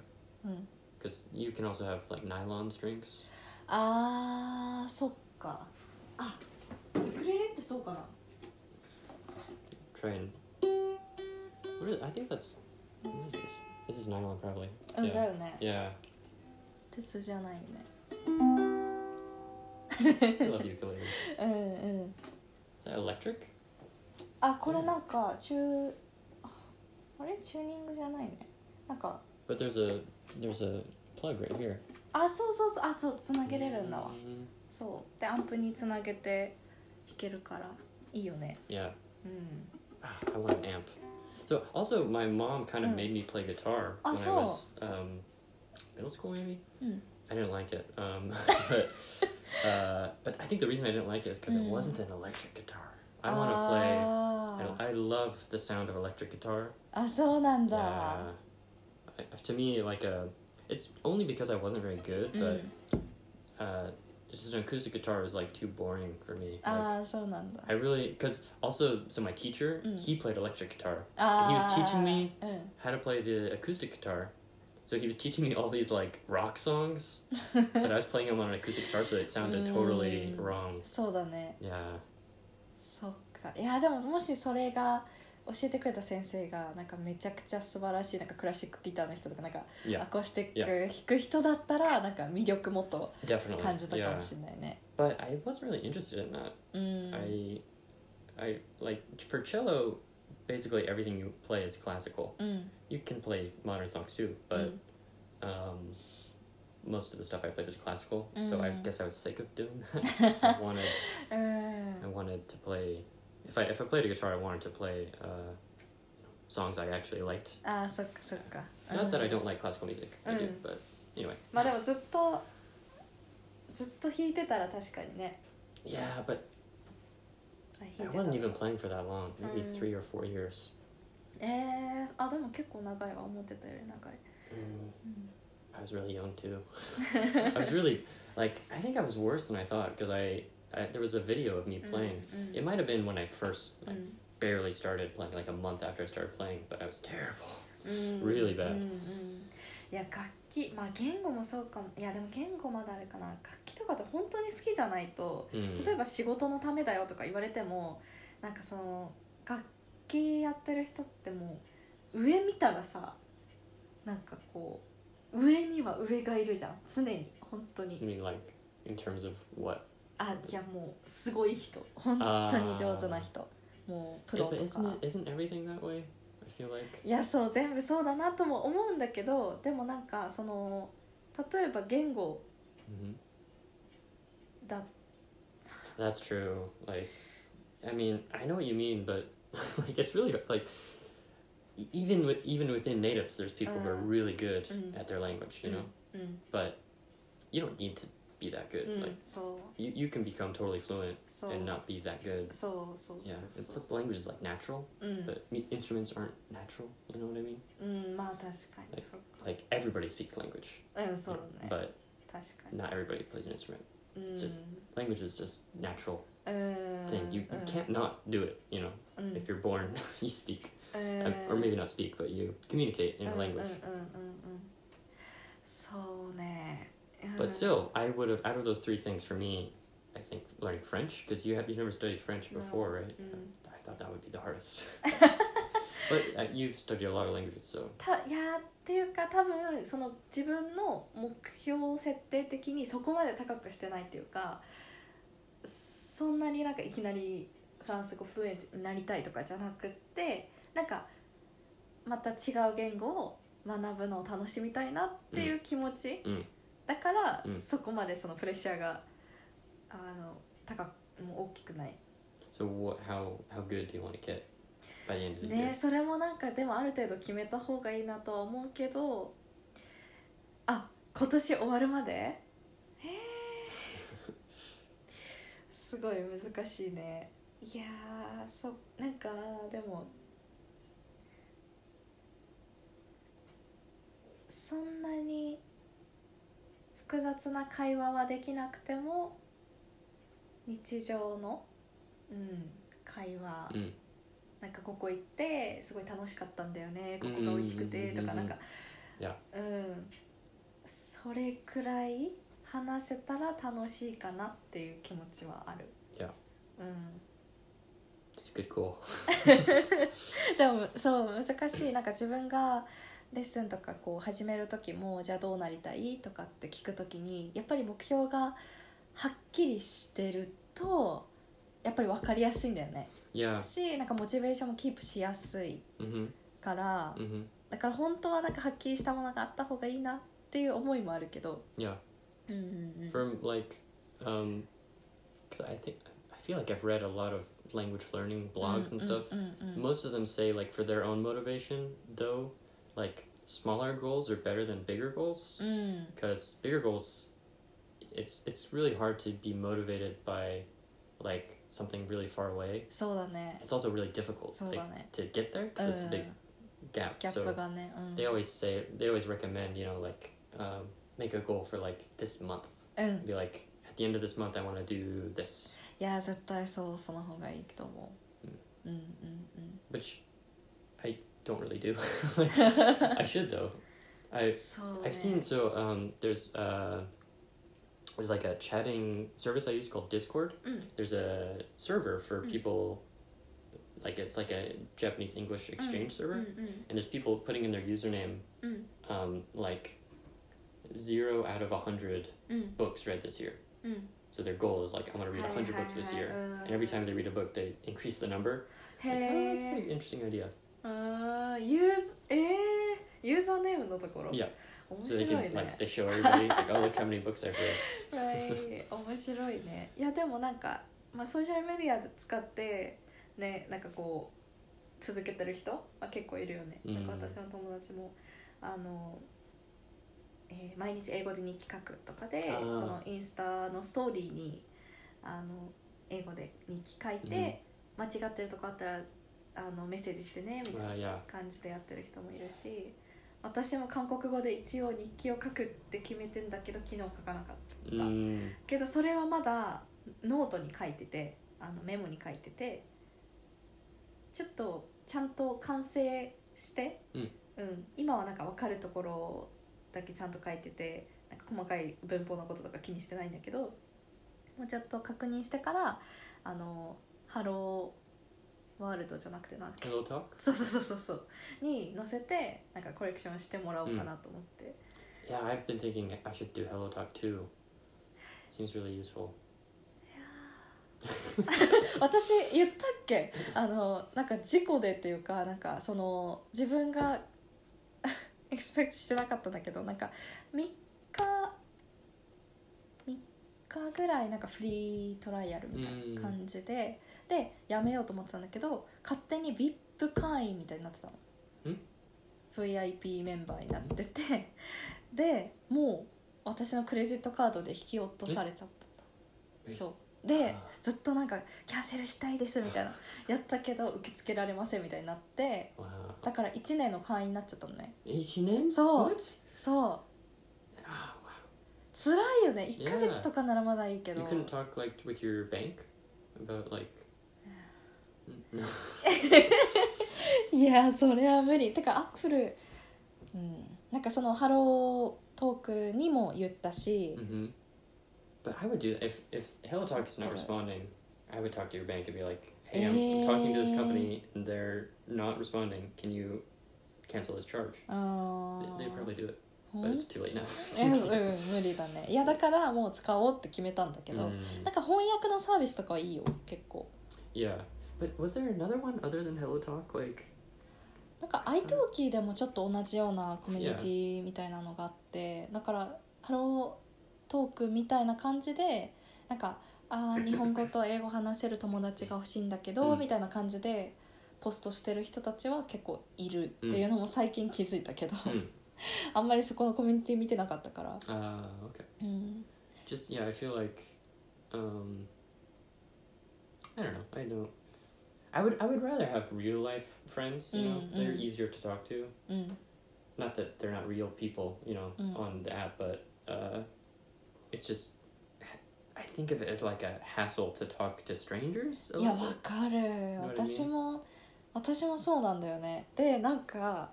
Because mm. you can also have like nylon strings. あー、そっか。あ、ウクレレってそうかな。Try and. What is? I think that's. What is this? This is nylon probably. うん、yeah. だよね。Yeah. I love ukulele. (laughs) is that electric? あ、これなんか中。あれチューニングじゃないね。なんか But there's a there's a plug right here. あそうそうそうあそうつなげれるんだわ Mm, そうでアンプにつなげて弾けるからいいよね Yeah. うん Ah, I want an amp. So also, my mom kind of Mm. made me play guitar Ah, when I so. was um, middle school, maybe. Mm. I didn't like it, um, (laughs) but uh, but I think the reason I didn't like it is because Mm. it wasn't an electric guitar. I want to play. あ I, I love the sound of electric guitar. ーあそうなんだ Yeah. I, to me, like a, it's only because I wasn't very good, うん but uh, just an acoustic guitar was like too boring for me. Like, ああそうなんだ I really because also so my teacher Mm. he played electric guitar あ he was teaching me うん how to play the acoustic guitar. So he was teaching me all these like rock songs, (laughs) but I was playing them on an acoustic guitar, so it sounded totally Mm. wrong. そうだね Yeah, そっかいやでももしそれが 教えてくれた先生がなんかめちゃくちゃ素晴らしいなんかクラシックギターの人とかなんかアコースティッ.ク弾く人だったらなんか魅力もっと.感じたか.もしれないね。But I wasn't really interested in that. うん。I, I like for cello. Basically, everything you play is classical. うん。You can play modern songs too, う but ん um, most of the stuff I played was classical. So I Mm. guess I was sick of doing that. I wanted, うん I wanted to play. If I if I played a guitar, I wanted to play uh, songs I actually liked. ああそっかそっか。 Not that I うん don't like classical music. I do, Mm. but anyway. まあでもずっとずっと弾いてたら確かにね。 Yeah, but あ I 弾いてた wasn't even playing for that long. Maybe Mm. three or four years. えー、あでも結構長いわ思ってたより長い。 Mm, うん。 I was really young too. (laughs) I was really like I think I was worse than I thought because I, I there was a video of me playing. うん It might have been when I first う like, ん barely started playing, like a month after I started playing, but I was terrible. うん really bad うんうんいや楽器まあ言語もそうかもいやでも言語まだあれかな楽器とかって本当に好きじゃないと Mm. 例えば仕事のためだよとか言われてもなんかその楽器やってる人ってもう上見たらさなんかこう上には上がいるじゃん常に本当 I に mean, like in terms of what? あいやもうすごい人本当に上手な人もうプロと isn't か it, isn't everything that way? I feel like. いやそう全部そうだなとも思うんだけどでもなんかその例えば言語 hmm だ That's true. Like, I mean, I know what you mean, but like, it's really like e- even with even within natives, there's people who are Uh, really good mm. at their language, you know. うん But you don't need to be that good. うん、Like, そう you, you can become totally fluent そう and not be that good. そうそう Yeah, そう and そう plus the language is like natural, うん but me- instruments aren't natural. You know what I mean? うんまあ確かに Like- そっか Like everybody speaks language, うんそうだね but 確かに not everybody plays an instrument. うん just- Language is just natural うん thing. You, you うん can't not do it. You know, うん if you're born, you speak, うん uh, or maybe not speak, but you communicate in うん a うんうんうん language. うんそうねうん But still, I would have out of those three things for me. I think learning French because you have you never studied French before, right? Mm. I thought that would be the hardest. but uh, you've studied a lot of languages, so たいやっていうか多分その自分の目標設定的にそこまで高くしてないっていうかそんなになんかいきなりフランス語フルエントになりたいとかじゃなくってなんかまた違う言語を学ぶのを楽しみたいなっていう気持ち、うんだから、うんそこまでそのプレッシャーがあの高くもう大きくない so what? How how good do you want to get by the end of the ね year? それもなんかでもある程度決めた方がいいなとは思うけどあ今年終わるまで？えー (laughs) すごい難しいねいやーそなんかでもそんなに複雑な会話はできなくても日常の、うん、会話、Mm. なんかここ行ってすごい楽しかったんだよね。ここが美味しくてとうんうん。うんうんかなんかうん。それくらい話せたら楽しいかなっていう気持ちはある。いや。うん、It's a good goal. でもそう難しい。なんか自分がレッスンとかこう始める時もじゃあどうなりたいとかって聞く時にやっぱり目標がはっきりしてるとやっぱり分かりやすいんだよね.しなんかモチベーションもキープしやすい Mm-hmm. から、Mm-hmm. だから本当はなんかはっきりしたものがあった方がいいなっていう思いもあるけど Yeah. うんうんうん From like, um, because I think I feel like I've read a lot of language learning blogs and stuff. Most of them say like for their own motivation, though, like smaller goals are better than bigger goals うん、 because bigger goals, it's it's really hard to be motivated by like something really far away. そうだね It's also really difficult そう like, だね to get there う because it's a ん big gap. ギャッ So プがね、うん、 they always say they always recommend you know like um, make a goal for like this month. うん、 Be like at the end of this month I want to do this, いや絶対そうその方がいいと思う、うん、うんうん which I don't really do. (laughs) (laughs) I should though. I've so I've seen so um, there's uh, there's like a chatting service I use called Discord. Mm. There's a server for mm. people like it's like a Japanese English mm. exchange mm. server, mm-hmm. and there's people putting in their username mm. um, like zero out of a hundred mm. books read this year. So their goal is like I'm gonna read hundred books this year, and every time uh. they read a book, they increase the number. Like, oh, that's an interesting idea. あーユーズえー、ユーザーネームのところ。Yeah. 面 So they 白い can like ね they show everybody like, oh look how many books I've read. はい面白いね。いやでもなんか、まあ、ソーシャルメディアで使ってねなんかこう続けてる人？は結構いるよね、うん。なんか私の友達もあの、えー毎日英語で日記書くとかであー。そのインスタのストーリーにあの英語で日記書いて、間違ってるとこあったらあのメッセージしてねみたいな Uh. 感じでやってる人もいるし私も韓国語で一応日記を書くって決めてんだけど昨日書かなかった。Mm, けどそれはまだノートに書いててあのメモに書いててちょっとちゃんと完成して、うん。今はなんか分かるところだけちゃんと書いててなんか細かい文法のこととか気にしてないんだけどもうちょっと確認してからあの Hello World じゃなくてなんだっけ？そうそうそうそうそうに載せてなんか correction してもらおうかなと思って、Yeah, I've been thinking I should do hello talk too. Seems really useful. (laughs) 私言ったっけ？あのなんか事故でっていうかなんかその自分がエクスペクトしてなかったんだけどなんか3日3日ぐらいなんかフリートライアルみたいな感じで、でやめようと思ってたんだけど勝手に VIP 会員みたいになってたの。ん？VIP メンバーになってて (laughs) でもう私のクレジットカードで引き落とされちゃったえ？そう。であずっとなんかキャンセルしたいですみたいな (laughs) やったけど受け付けられませんみたいになって.だから1年の会員になっちゃったのね。Ichinen? So- What? そう。Oh, wow. 辛いよね1ヶ月とかならまだいいけ You ど couldn't talk like with your bank about like. いやそれは無理てかアップルうんなんかそのハロートークにも言ったし、hmm But I would do that if if Hello Talk is not responding. I would talk to your bank and be like, "Hey, I'm talking to this Eh. company and they're not responding. Can you cancel this charge?" they'd probably do it, ほ but ん it's too late now. えうん無理だね。(laughs) いやだからもう使おうって決めたんだけど、Mm, なんか翻訳のサービスとかはいいよ結構。Yeah, but was there another one other than Hello Talk? Like, なんか iTalki でもちょっと同じようなコミュニティみたいなのがあってだからハロートークみたいな感じでなんかあー日本語と英語話せる友達が欲しいんだけど、うん。みたいな感じでポストしてる人たちは結構いるっていうのも最近気づいたけど、hmm. あんまりそこのコミュニティ見てなかったから、uh, okay. うん、Just yeah, I feel like, um, I don't know. I don't. I would I would rather have real life friends. You know, Mm, they're mm. easier to talk to. うん、not that they're not real people, you know, Mm. on the app, but uh, it's just I think of it as like a hassle to talk to strangers. いやわ.かる?私も私もそうなんだよねでなんか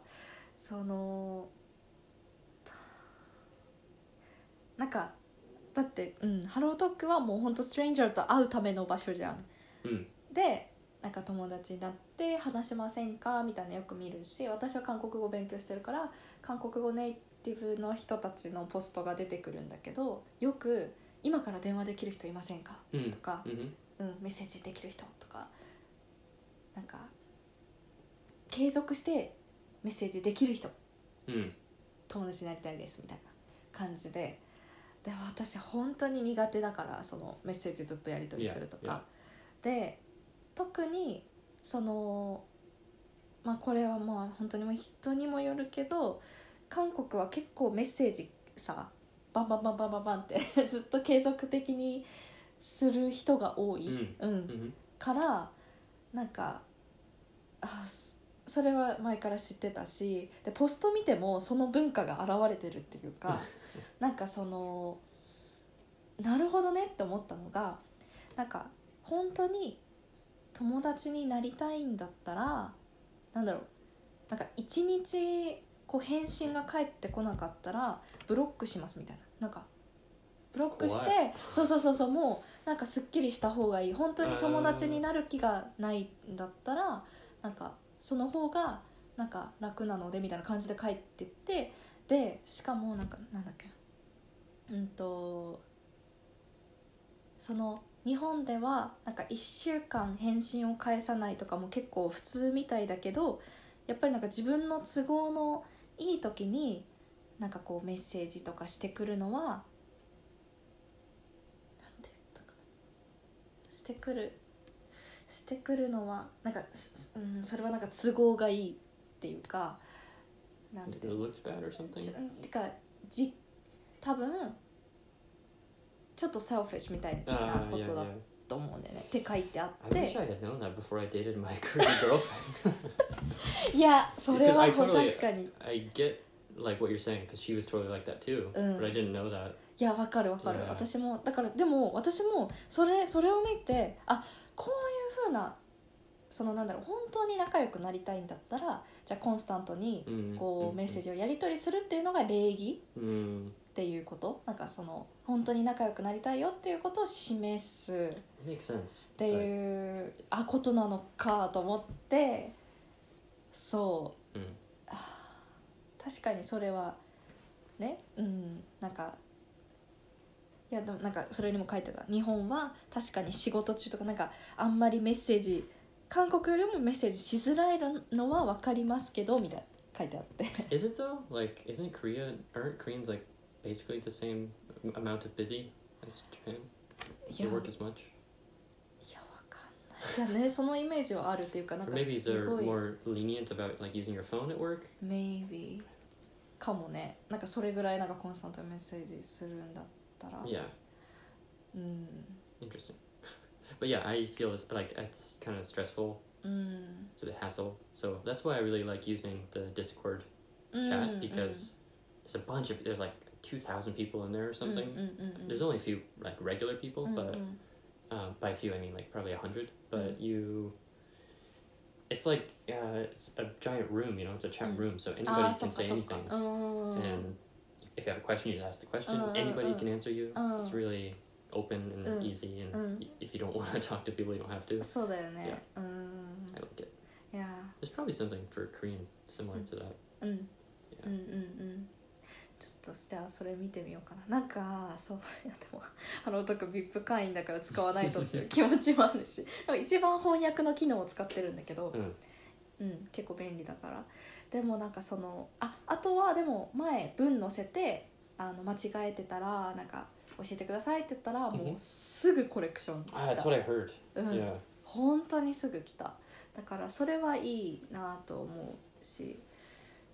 そのなんかだって、うん、ハロートークはもうほんとストレンジャーと会うための場所じゃん、うんでなんか友達になって話しませんかみたいなのよく見るし私は韓国語勉強してるから韓国語ネイティブの人たちのポストが出てくるんだけどよく「今から電話できる人いませんか?」Mm. とか hmm うん、メッセージできる人とかなんか継続してメッセージできる人 Mm. 友達になりたいですみたいな感じでで私本当に苦手だからそのメッセージずっとやり取りするとか、で特にそのまあこれはまあ本当にもう人にもよるけど韓国は結構メッセージさバンバンバンバンバンバンって (laughs) ずっと継続的にする人が多い、うん。hmm からなんかあそそれは前から知ってたしでポスト見てもその文化が現れてるっていうかなんかそのなるほどねって思ったのがなんか本当に友達になりたいんだったらなんだろうなんか一日こう返信が返ってこなかったらブロックしますみたいな。なんかブブロックし怖てそうそうそうそうもうなんかすっきりした方がいい。本当に友達になる気がないんだったらなんかその方がなんか楽なのでみたいな感じで帰ってってでしかもなんかなんだっけ。うんとその日本ではなんか1週間返信を返さないとかも結構普通みたいだけどやっぱりなんか自分の都合のいい時になんかこうメッセージとかしてくるのはなんて言ったかな。してくるしてくるのはなんか、うん、それはなんか都合がいいっていうかなん It て looks bad or ち something. てかじ多分ちょっとセルフィッシュみたいな Ah, こ yeah, とだ yeah. と思うんだよねって書いてあっ I wish て I had known that before I dated my Korean girlfriend. いやそれは Because I totally- 確かに I get like what you're saying because she was totally like that too, Mm. but I didn't know that. いやわかるわかる Yeah. 私もだからでも私もそれそれを見てあこういうふうなそのなんだろう本当に仲良くなりたいんだったらじゃあコンスタントに Mm, こ mm, うメッセー mm. ジをやり取りするっていうのが礼儀 Mm, っていうこと？なんかその本当に仲良くなりたいよっていうことを示す.っていうあことなのかと思ってそう mm. 確かにそれはねうんなんかいやでもなんかそれにも書いてた日本は確かに仕事中とかなんかあんまりメッセージ韓国よりもメッセージしづらいのは分かりますけどみたいな書いてあって Is it though? Like, isn't Korea? Aren't Koreans like basically the same amount of busy as Japan? い They や work as much, いや分かんないいやねそのイメージはあるっていうかなんか maybe す they're ごい more lenient about like using your phone at work. maybe かもねなんかそれぐらいなんかコンスタントにメッセージするんだったら Yeah, うん interesting. but yeah, I feel like it's kind of stressful. Mm. It's a bit hassle. So that's why I really like using the Discord mm, chat mm, because mm. there's a bunch of there's like two thousand people in there or mm, something. Mm, there's only a few like regular people, but um, by a few I mean like probably a hundred. But you, it's like uh, it's a giant room. You know, it's a chat room, so ah, anybody ah, can so, say so, anything. Oh. And if you have a question, you just ask the question. Uh, anybody uh, can answer you. It's uh. really open and Mm. easy, and Mm. y- if you don't (laughs) want to talk to people, you don't have to. そうだよねうん I like it. いや There's probably something for Korean similar to that. うん.うんうんうんちょっとじゃあそれ見てみようかななんかそう (laughs) いやでもあの男 VIP 会員だから使わないとっていう気持ちもあるし (laughs) でも一番翻訳の機能を使ってるんだけど、Mm. うん、結構便利だからでもなんかそのああとはでも前文載せてあの間違えてたらなんか教えてくださいって言ったらもう Mhm. すぐコレクション来 Ah, た.うん Yeah. 本当にすぐ来ただからそれはいいなと思うし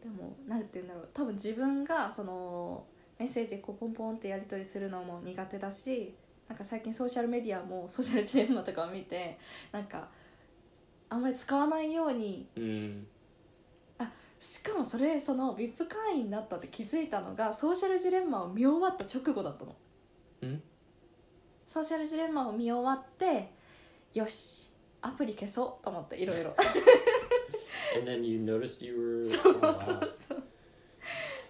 でもなんて言うんだろう多分自分がそのメッセージこうポンポンってやり取りするのも苦手だしなんか最近ソーシャルメディアもソーシャルジレンマとかを見てなんかあんまり使わないように Mm. しかもそれその VIP 会員になったって気づいたのがソーシャルジレンマを見終わった直後だったのん？ソーシャルジレンマを見終わってよしアプリ消そうと思っていろいろ (laughs) And then you noticed you were. そう oh, そう.そう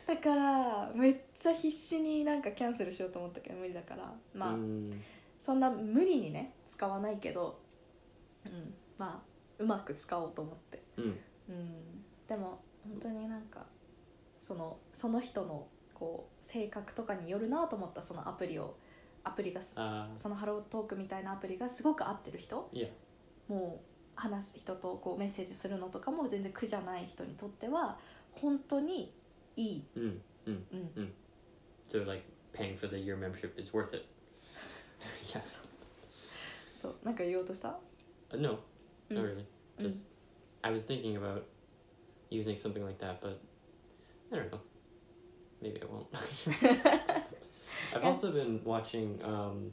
だからめっちゃ必死になんかキャンセルしようと思ったけど無理だからまあ、Mm. そんな無理にね使わないけど、うん、まあうまく使おうと思って、Mm. うん、でも本当になんかそのその人のこう性格とかによるなと思ったそのアプリをアプリがす Uh, そのハロートークみたいなアプリがすごく合ってる人 yeah. もう話す人とこうメッセージするのとかも全然苦じゃない人にとっては本当にいい、Mm. Mm. うん、So like paying for the year membership is worth it. yes. そうなんか言おうとした Uh, no, Mm. not really. Just I was thinking about using something like that, but I don't know. Maybe I won't. (laughs) I've Yeah. also been watching. Um,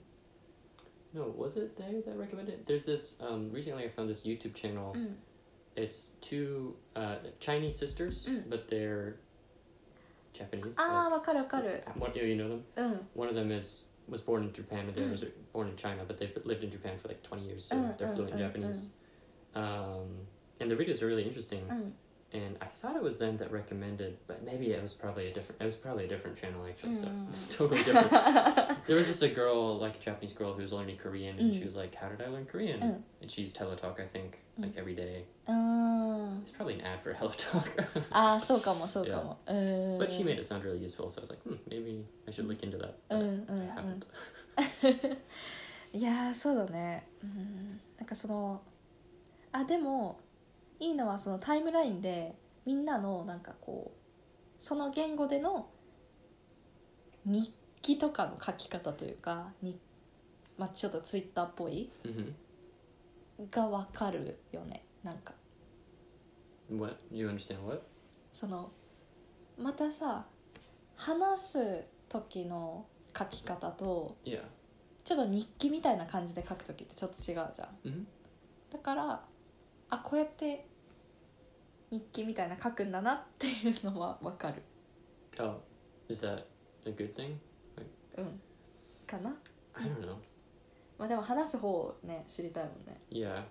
no, was it there that recommended? There's this. Um, recently, I found this YouTube channel. うん It's two uh, Chinese sisters, Mm. but they're Japanese. ああわかるわかる Like, what you know them? うん One of them is was born in Japan, and the Mm. others are born in China, but they've lived in Japan for like twenty years, so Mm, they're mm, fluent in mm, Japanese. Um, and their videos are really interesting. and I thought it was them that recommended, but maybe it was probably a different. It was probably a different channel actually. So it's mm. totally different. (laughs) there was just a girl, like a Japanese girl, who was learning Korean, and mm. she was like, "How did I learn Korean?" Mm. And she used Teletalk, I think, mm. like every day. Oh. It's probably an ad for (laughs) Teletalk. ah, so como, so como. Yeah. Uh... But she uh. made it sound really useful, so I was like, hmm, maybe I should look into that. Uh, I uh, haven't. いやーそうだね、うん、なんかそのあでも (laughs) いいのはそのタイムラインでみんなのなんかこうその言語での日記とかの書き方というかに、まあ、ちょっとツイッターっぽい hmm がわかるよねなんか What? You understand? What? そのまたさ話す時の書き方と Yeah. ちょっと日記みたいな感じで書く時ってちょっと違うじゃん hmm だからあこうやって日記みたいな書くんだなっていうのはわかる Oh, is that a good thing? うんかな I don't know. まあでも話す方をね知りたいもんね Yeah.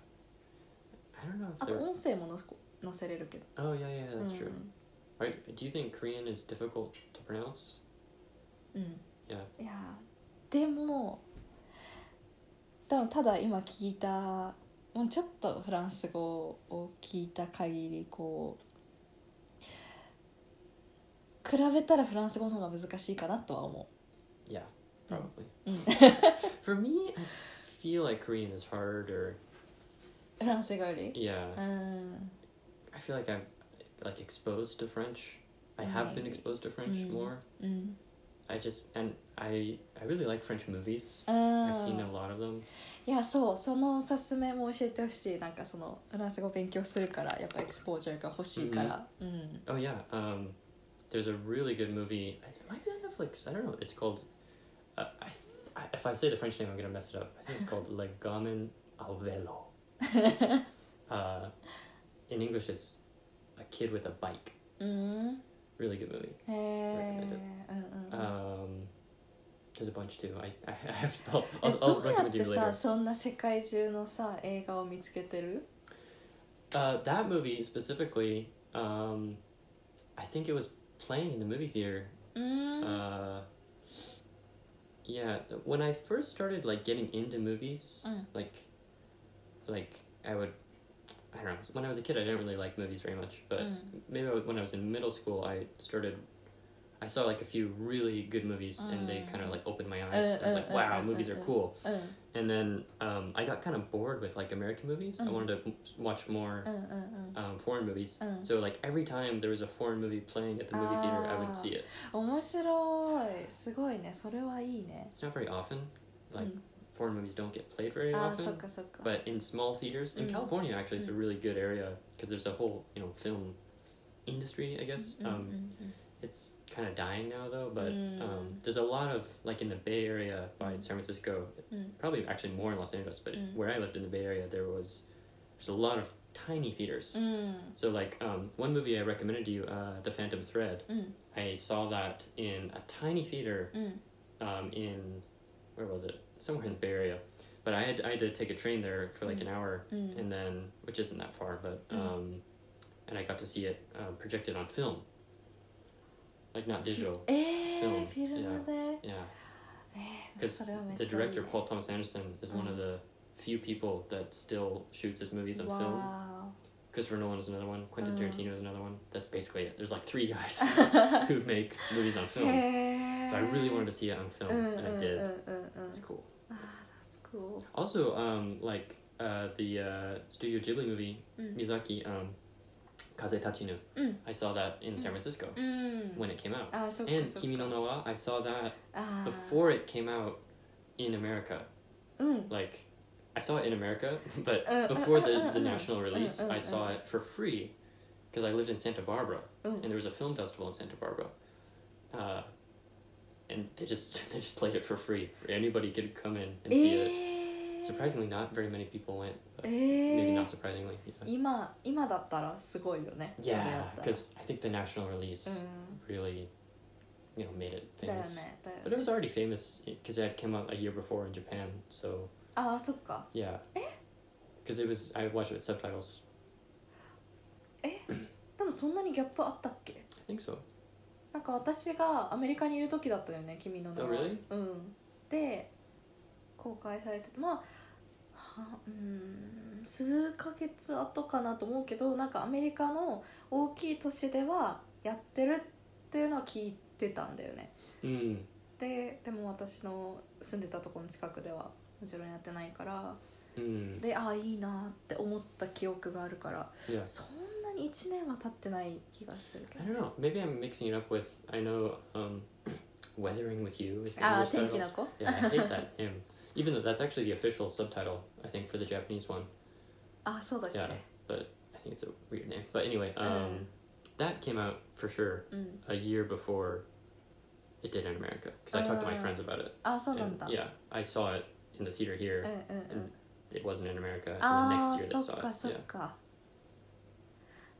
I don't know あ if と they're. 音声もの載せれるけど Oh yeah, yeah, うん that's true. Right? Do you think Korean is difficult to pronounce? うん Yeah. いやでもでもただ今聞いたもうちょっとフランス語を聞いた限りこう比べたらフランス語の方が難しいかなとは思 Yeah, probably. う、うん、For me, I feel like Korean is harder. フランス語より Yeah. うん I feel like I'm like exposed to French. I have been exposed to French Mm. more. うん I just and I I really like French movies. う I've seen ん a lot of them. いやそうそのおすすめも教えてほしいなんかそのフランス語勉強するからやっぱエクスポージャーが欲しいからうん Oh yeah. Um, there's a really good movie. It might be on Netflix. I don't know. It's called. Uh, I, I, if I say the French name, I'm gonna mess it up. I think it's called (laughs) Le Gamin au Vélo. (laughs) Uh, in English, it's a kid with a bike. うん、 Really good movie. へえうんうんうん Um, there's a bunch too. I, I have. I'll, (laughs) え I'll, ど I'll うやっ recommend て you さ later. そんな世界中のさ映画を見つけてる Uh, that movie specifically, um, I think it was playing in the movie theater うーん Uh, yeah, when I first started like getting into movies, Mm. like, like I would, I don't know. When I was a kid, I didn't really like movies very much, but Mm. maybe I- when I was in middle school, I started. I saw like a few really good movies, and they Mm. kind of like opened my eyes. Uh, I was like, uh, uh, "Wow, uh, movies uh, are uh. cool." うん And then um, I got kind of bored with like American movies. I Mm. wanted to m- watch more うんうんうん um, foreign movies. Mm. So like every time there was a foreign movie playing at the movie theater, I would Ah. see it. 面白いすごいねそれはいいね It's not very often. Like Mm. foreign movies don't get played very あーそっ often. かそっか But in small theaters in Mm. California, actually, it's a really good area because there's a whole you know film industry. I guess うんうん um, it's kind of dying now though but mm. um, there's a lot of like in the bay area by mm. san francisco mm. probably actually more in los angeles but mm. where i lived in the bay area there was there's a lot of tiny theaters. Mm. So like um, one movie i recommended to you uh, the phantom thread mm. i saw that in a tiny theater um, in where was it? Somewhere in the bay area. But i had, I had to take a train there for like an hour and then which isn't that far but um, and i got to see it uh, projected on film like not digital. (laughs) film. Yeah. yeah. Because the director Paul Thomas Anderson is one of the few people that still shoots his movies on film. Christopher Nolan is another one. Quentin Tarantino is another one. That's basically it. There's like three guys (laughs) who make movies on film. So I really wanted to see it on film, and I did. It's cool. Ah, that's cool. Also, um, like uh, the uh, Studio Ghibli movie Miyazaki. Um, Kaze Tachinu. Mm. I saw that in San mm. Francisco mm. when it came out. Ah, so and so Kimi no Noa, I saw that ah. before it came out in America. Mm. Like, I saw it in America, (laughs) but uh, uh, uh before uh, uh, the, uh, the national release, I saw it for free because I lived in Santa Barbara oh. and there was a film festival in Santa Barbara. and they just (laughs) they just played it for free. Anybody could come in and see it えー Surprisingly, not very many people went. But え maybe ー not surprisingly. Yeah, 今今だったらすごいよねそれや yeah ったら because I think the national release うん really, you know, made it だよ famous. ねだよ But it ね was already famous because it had come out a year before in Japan. So ああそっか yeah, because it was I watched it with subtitles. で (clears throat) でもそんなにギャップあったっけ I think so. なんか私がアメリカにいる時だったよね君の名は Oh, really? うんで 公開されてまあはうん数ヶ月後かなと思うけどなんかアメリカの大きい都市ではやってるっていうのは聞いてたんだよね Mm. ででも私の住んでたところの近くではもちろんやってないから Mm. でああいいなって思った記憶があるから Yeah. そんなに1年は経ってない気がするけ I ど don't know. Maybe I'm mixing it up with. I know um, Weathering with You is the ああ English 天気.の子 Yeah, I hate that (laughs) name. Even though that's actually the official subtitle, I think, for the Japanese one. あそうだっけ Yeah. But I think it's a weird name. But anyway, um, that came out for sure うん a year before it did in America because I talked to my Ah. friends about it. あそうなん And, だ yeah, I saw it in the theater う here. んうんうん It wasn't in America. And あ then あ next year そ they っ saw か it. そっ Yeah. か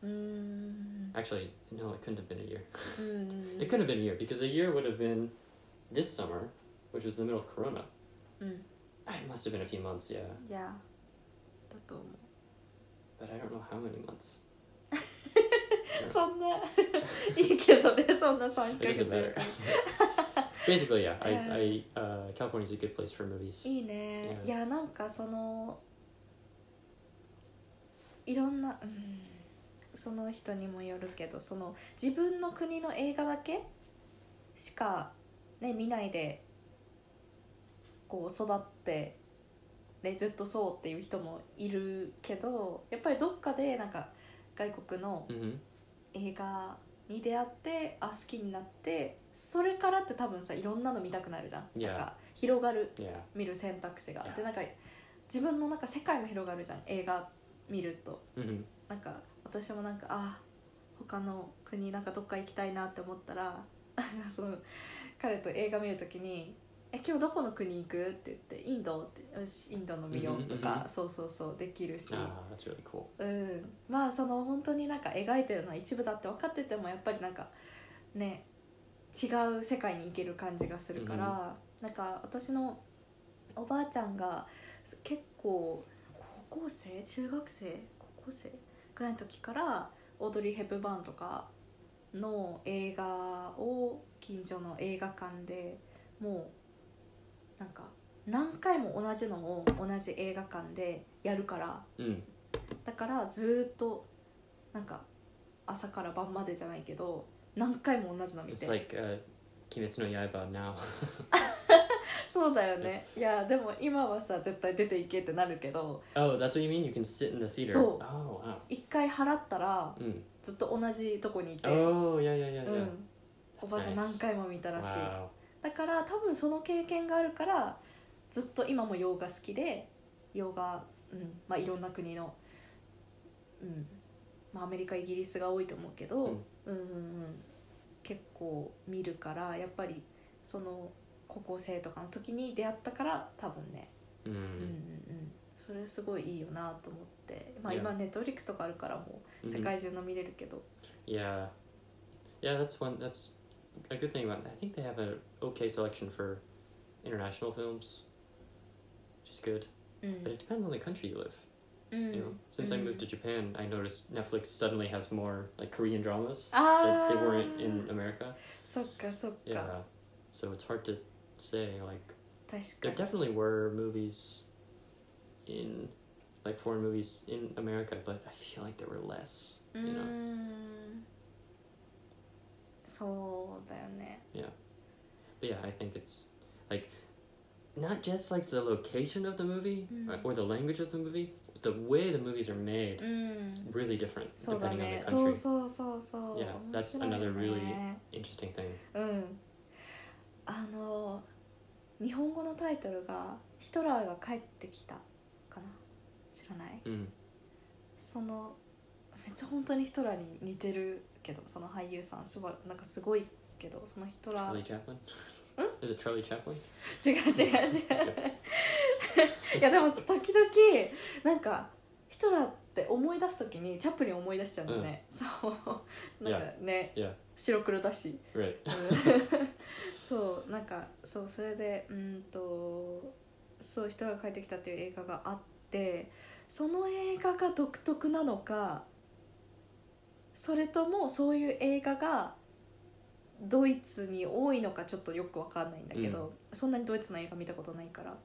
うーん Actually, no, it couldn't have been a year. (laughs) うん It couldn't have been a year because a year would have been this summer, which was the middle of Corona. うん Ah, It must have been a few months, yeah. いやだと思う But I don't know how many months. そんないいけどねそんな3 It ヶ doesn't 月 matter. Basically, yeah. I, Yeah. I, uh, California's a good place for movies. いいね Yeah. いやなんかそのいろんな、うん、その人にもよるけどその自分の国の映画だけしか、ね、見ないでこう育って、ね、ずっとそうっていう人もいるけどやっぱりどっかでなんか外国の Mm-hmm. 映画に出会ってあ好きになってそれからって多分さいろんなの見たくなるじゃん.なんか広がる.見る選択肢が.でなんか自分のなんか世界も広がるじゃん映画見ると Mm-hmm. なんか私もなんかあ他の国なんかどっか行きたいなって思ったらなんかその彼と映画見るときに「え今日どこの国行く?」って言って「インド」って「よしインドの見よう」とうんうんか、うん。そうそうそうできるし、Ah, really cool. う。ん、まあその本当になんか描いてるのは一部だって分かっててもやっぱりなんかね違う世界に行ける感じがするから、なんか私のおばあちゃんが結構高校生？中学生？高校生？ぐらいの時からオードリー・ヘップバーンとかの映画を近所の映画館でもうなんか何回も同じのを同じ映画館でやるから Mm. だからずーっとなんか朝から晩までじゃないけど何回も同じの見て like uh, Kimetsu no Yaiba now. (laughs) そうだよねいやでも今はさ絶対出ていけってなるけど oh, that's what you mean? You can sit in the theater. So- oh, wow. 一回払ったら Mm. ずっと同じとこにいて、Oh, yeah, yeah, yeah, う yeah. ん、おばあちゃん.何回も見たらしい Wow. だから多分その経験があるからずっと今も洋画好きで洋画、うんまあ、いろんな国の、うんまあ、アメリカイギリスが多いと思うけど、うんうんうんうん結構見るからやっぱりその高校生とかの時に出会ったから多分ね、Mm. うんうんうん、それすごいいいよなと思って、まあ.今ネットフリックスとかあるからもう Mhm. 世界中の見れるけど、Yeah, yeah. That's one. That's a good thing about I think they have an okay selection for international films, which is good. Mm. But it depends on the country you live. Mm. You know, since mm. I moved mm. to Japan, I noticed Netflix suddenly has more like Korean dramas ah. that they weren't in America. Sokka. Yeah, so it's hard to say like. There definitely were movies in like foreign movies in America, but I feel like there were less. You know. Mm. んそうだよね But yeah, I think it's like not just like the location of the movie Mm. or- the language of the movie, but the way the movies are made うん is really different depending on ね the そう country. そうそうそう Yeah, 面 that's another ね Interesting thing. うんあの日本語のタイトルが「ヒトラーが帰ってきた」かな知らない Mm. そのめっちゃ本当にヒトラーに似てるけどその俳優さんすごいなんかすごいけどそのヒトラー Charlie Chaplin. Is it Charlie Chaplin? 違う違う違う。いやでも時々なんかヒトラーって思い出す時にチャップリン思い出しちゃうんだよね、そう。なんかね Yeah. 白黒だし。Right. うん。そうなんかそうそれでうんとそう「ヒトラーが帰ってきた」っていう映画があってその映画が独特なのかそれともそういう映画がドイツに多いのかちょっとよくわかんないんだけど、そんなにドイツの映画見たことないから。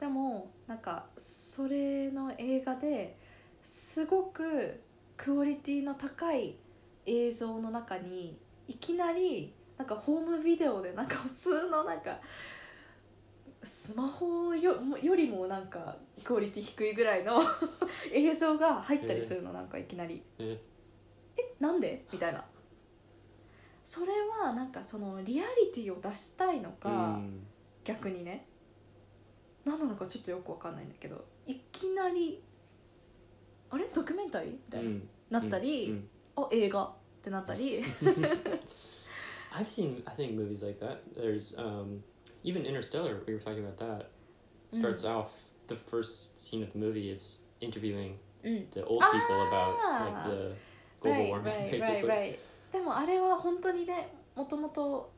でもなんかそれの映画ですごくクオリティの高い映像の中にいきなりなんかホームビデオでなんか普通のなんかスマホよよりもなんかクオリティ低いぐらいの (laughs) 映像が入ったりするのなんかいきなり。え。えなんでみたいなそれはなんかそのリアリティを出したいのか、うん逆にね何なのかちょっとよくわかんないんだけどいきなりあれドキュメンタリーみたいな、うんなったり、うんあ映画ってなったり I've seen, I think, movies like that. There's um, even Interstellar. We were talking about that. Starts off the first scene of the movie is interviewing うん the old people about Ah. like the global right, warming, right, basically. right, right. でもあれは本当にねもともと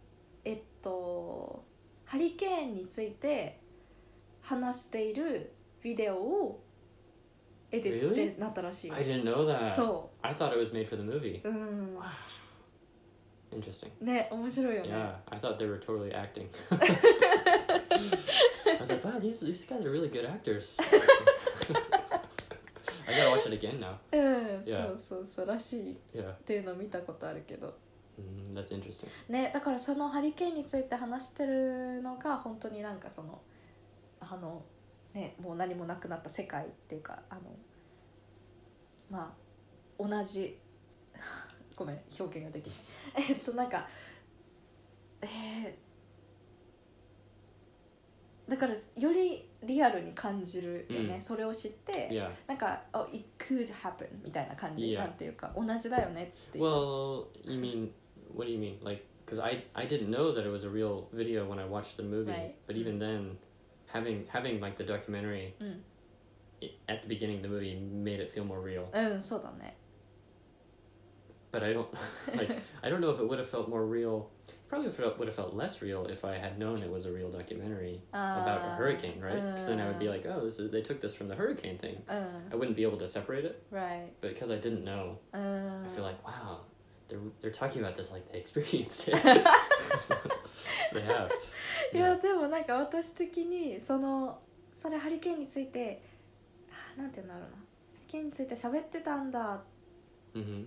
えっとハリケーンについて話しているビデオをエディットしてなったらしいよ I didn't know that. そ I thought it was made for the movie. ううん Wow. Interesting. ね面白いよね Yeah, I thought they were totally acting. I was like, wow, these these guys are really good actors. I gotta watch it again now. う (laughs) ん、Yeah. そうそうそうらしいっ Yeah, ていうのを見たことあるけど mm, that's interesting. ねだからそのハリケーンについて話してるのが本当になんかそのあのねもう何もなくなった世界っていうかあのまあ同じ (laughs) ごめん表現ができない (laughs) えっとなんかえーだからよりリアルに感じるよね、うんそれを知って、Yeah. なんか「oh, it could happen」みたいな感じ、Yeah. なんていうか同じだよねっていう Well, you mean what do you mean? Like, because I I didn't know that it was a real video when I watched the movie. Right. But even then, having having like the documentary うん i- at the beginning of the movie made it feel more real. うんそうだね But I don't like I don't know if it would have felt more real. Probably felt, would have felt less real if I had known it was a real documentary about a Ah, hurricane, right? Because then I would be uh. like, oh, this is they took this from the hurricane thing. うん I wouldn't be able to separate it. right But because I didn't know, うん I feel like wow, they're they're talking about this like they experienced it. (laughs) (laughs) So they have. いや(laughs) でもなんか私的にそのそれハリケーンについてあなんて言うんだろうなハリケーンについて喋ってたんだ Mm-hmm.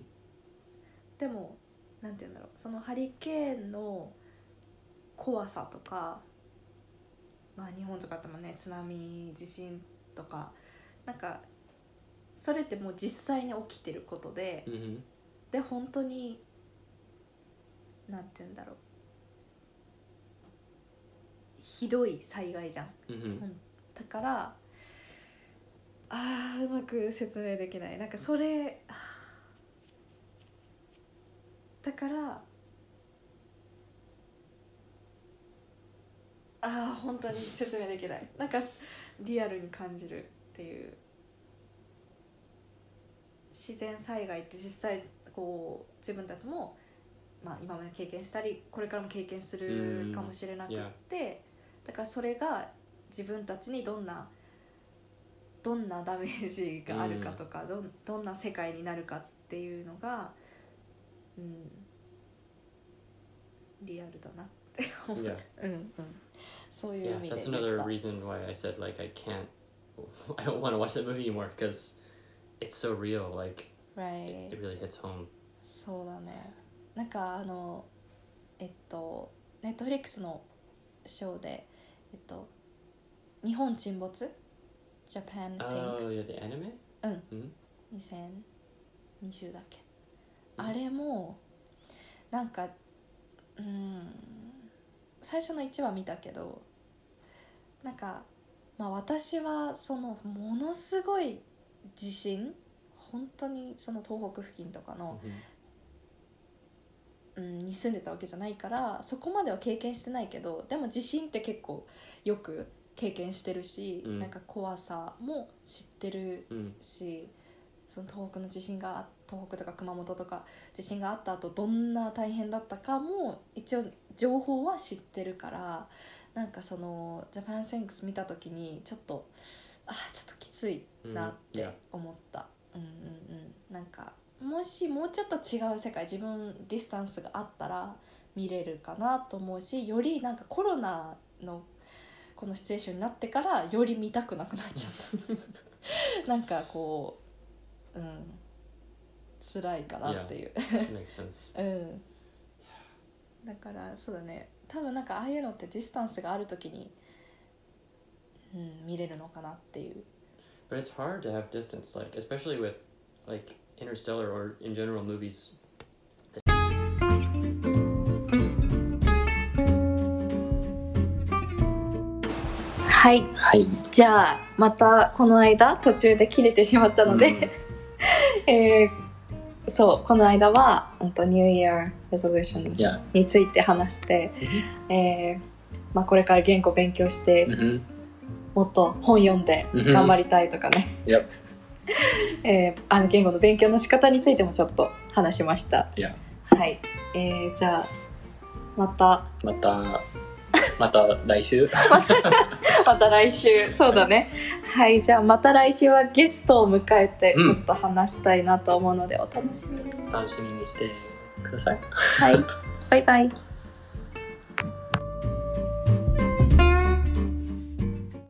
でも なんて言うんだろうそのハリケーンの怖さとかまあ日本とかってもね津波地震とかなんかそれってもう実際に起きてることで Mm-hmm. で本当になんて言うんだろうひどい災害じゃん Mm-hmm. だからあーうまく説明できないなんかそれだからあー本当に説明できない。なんかリアルに感じるっていう。自然災害って実際こう自分たちも、まあ、今まで経験したりこれからも経験するかもしれなくってだからそれが自分たちにどんなどんなダメージがあるかとか、どんどんな世界になるかっていうのが、うん、リアルだなって思う、Yeah. うんうん、そういう Yeah, 意味で that's 言 another った reason why I said like I can't. I don't want to watch that movie anymore because it's so real. Like Right. it really hits home. そうだねなんかあのえっとネットフリックスのショーでえっと日本沈没 Japan Oh yeah, Sinks the anime. うん Mhm. 2020だっけ、うんあれもなんかうん最初の1話見たけどなんかまあ私はそのものすごい地震本当にその東北付近とかの、Mhm. うん、に住んでたわけじゃないからそこまでは経験してないけどでも地震って結構よく経験してるし、うんなんか怖さも知ってる Mm. しその東北の地震が東北とか熊本とか地震があった後どんな大変だったかも一応情報は知ってるからなんかその「ジャパンセンクス見た時にちょっとあちょっときつい Mm. なっ.て思った、うんうんうんなんかもしもうちょっと違う世界自分 distance があったら見れるかなと思うしよりなんかコロナのこのシチュエーションになってからより見たくなくなっちゃった (laughs) なんかこううん辛いかなっていう.うんだからそうだね多分なんかああいうのって distance がある時に、うん、見れるのかなっていう But it's hard to have distance, like especially with like Interstellar or in general movies. はいはい。じゃあまたこの間途中で切れてしまったので、えーそうこの間は本当 New Year Resolutions Yeah. について話して、えーまあ、これから言語勉強して、Mm-hmm. もっと本読んでうん頑張りたいとかね、Yep. (laughs) えーあの言語の勉強の仕方についてもちょっと話しました。Yeah. はい、えーじゃあまたまた、また来週？(laughs) また来週。そうだね。はいじゃあまた来週はゲストを迎えてうん。ちょっと話したいなと思うのでお楽しみに、楽しみにしてください。はい。(laughs) バイバイ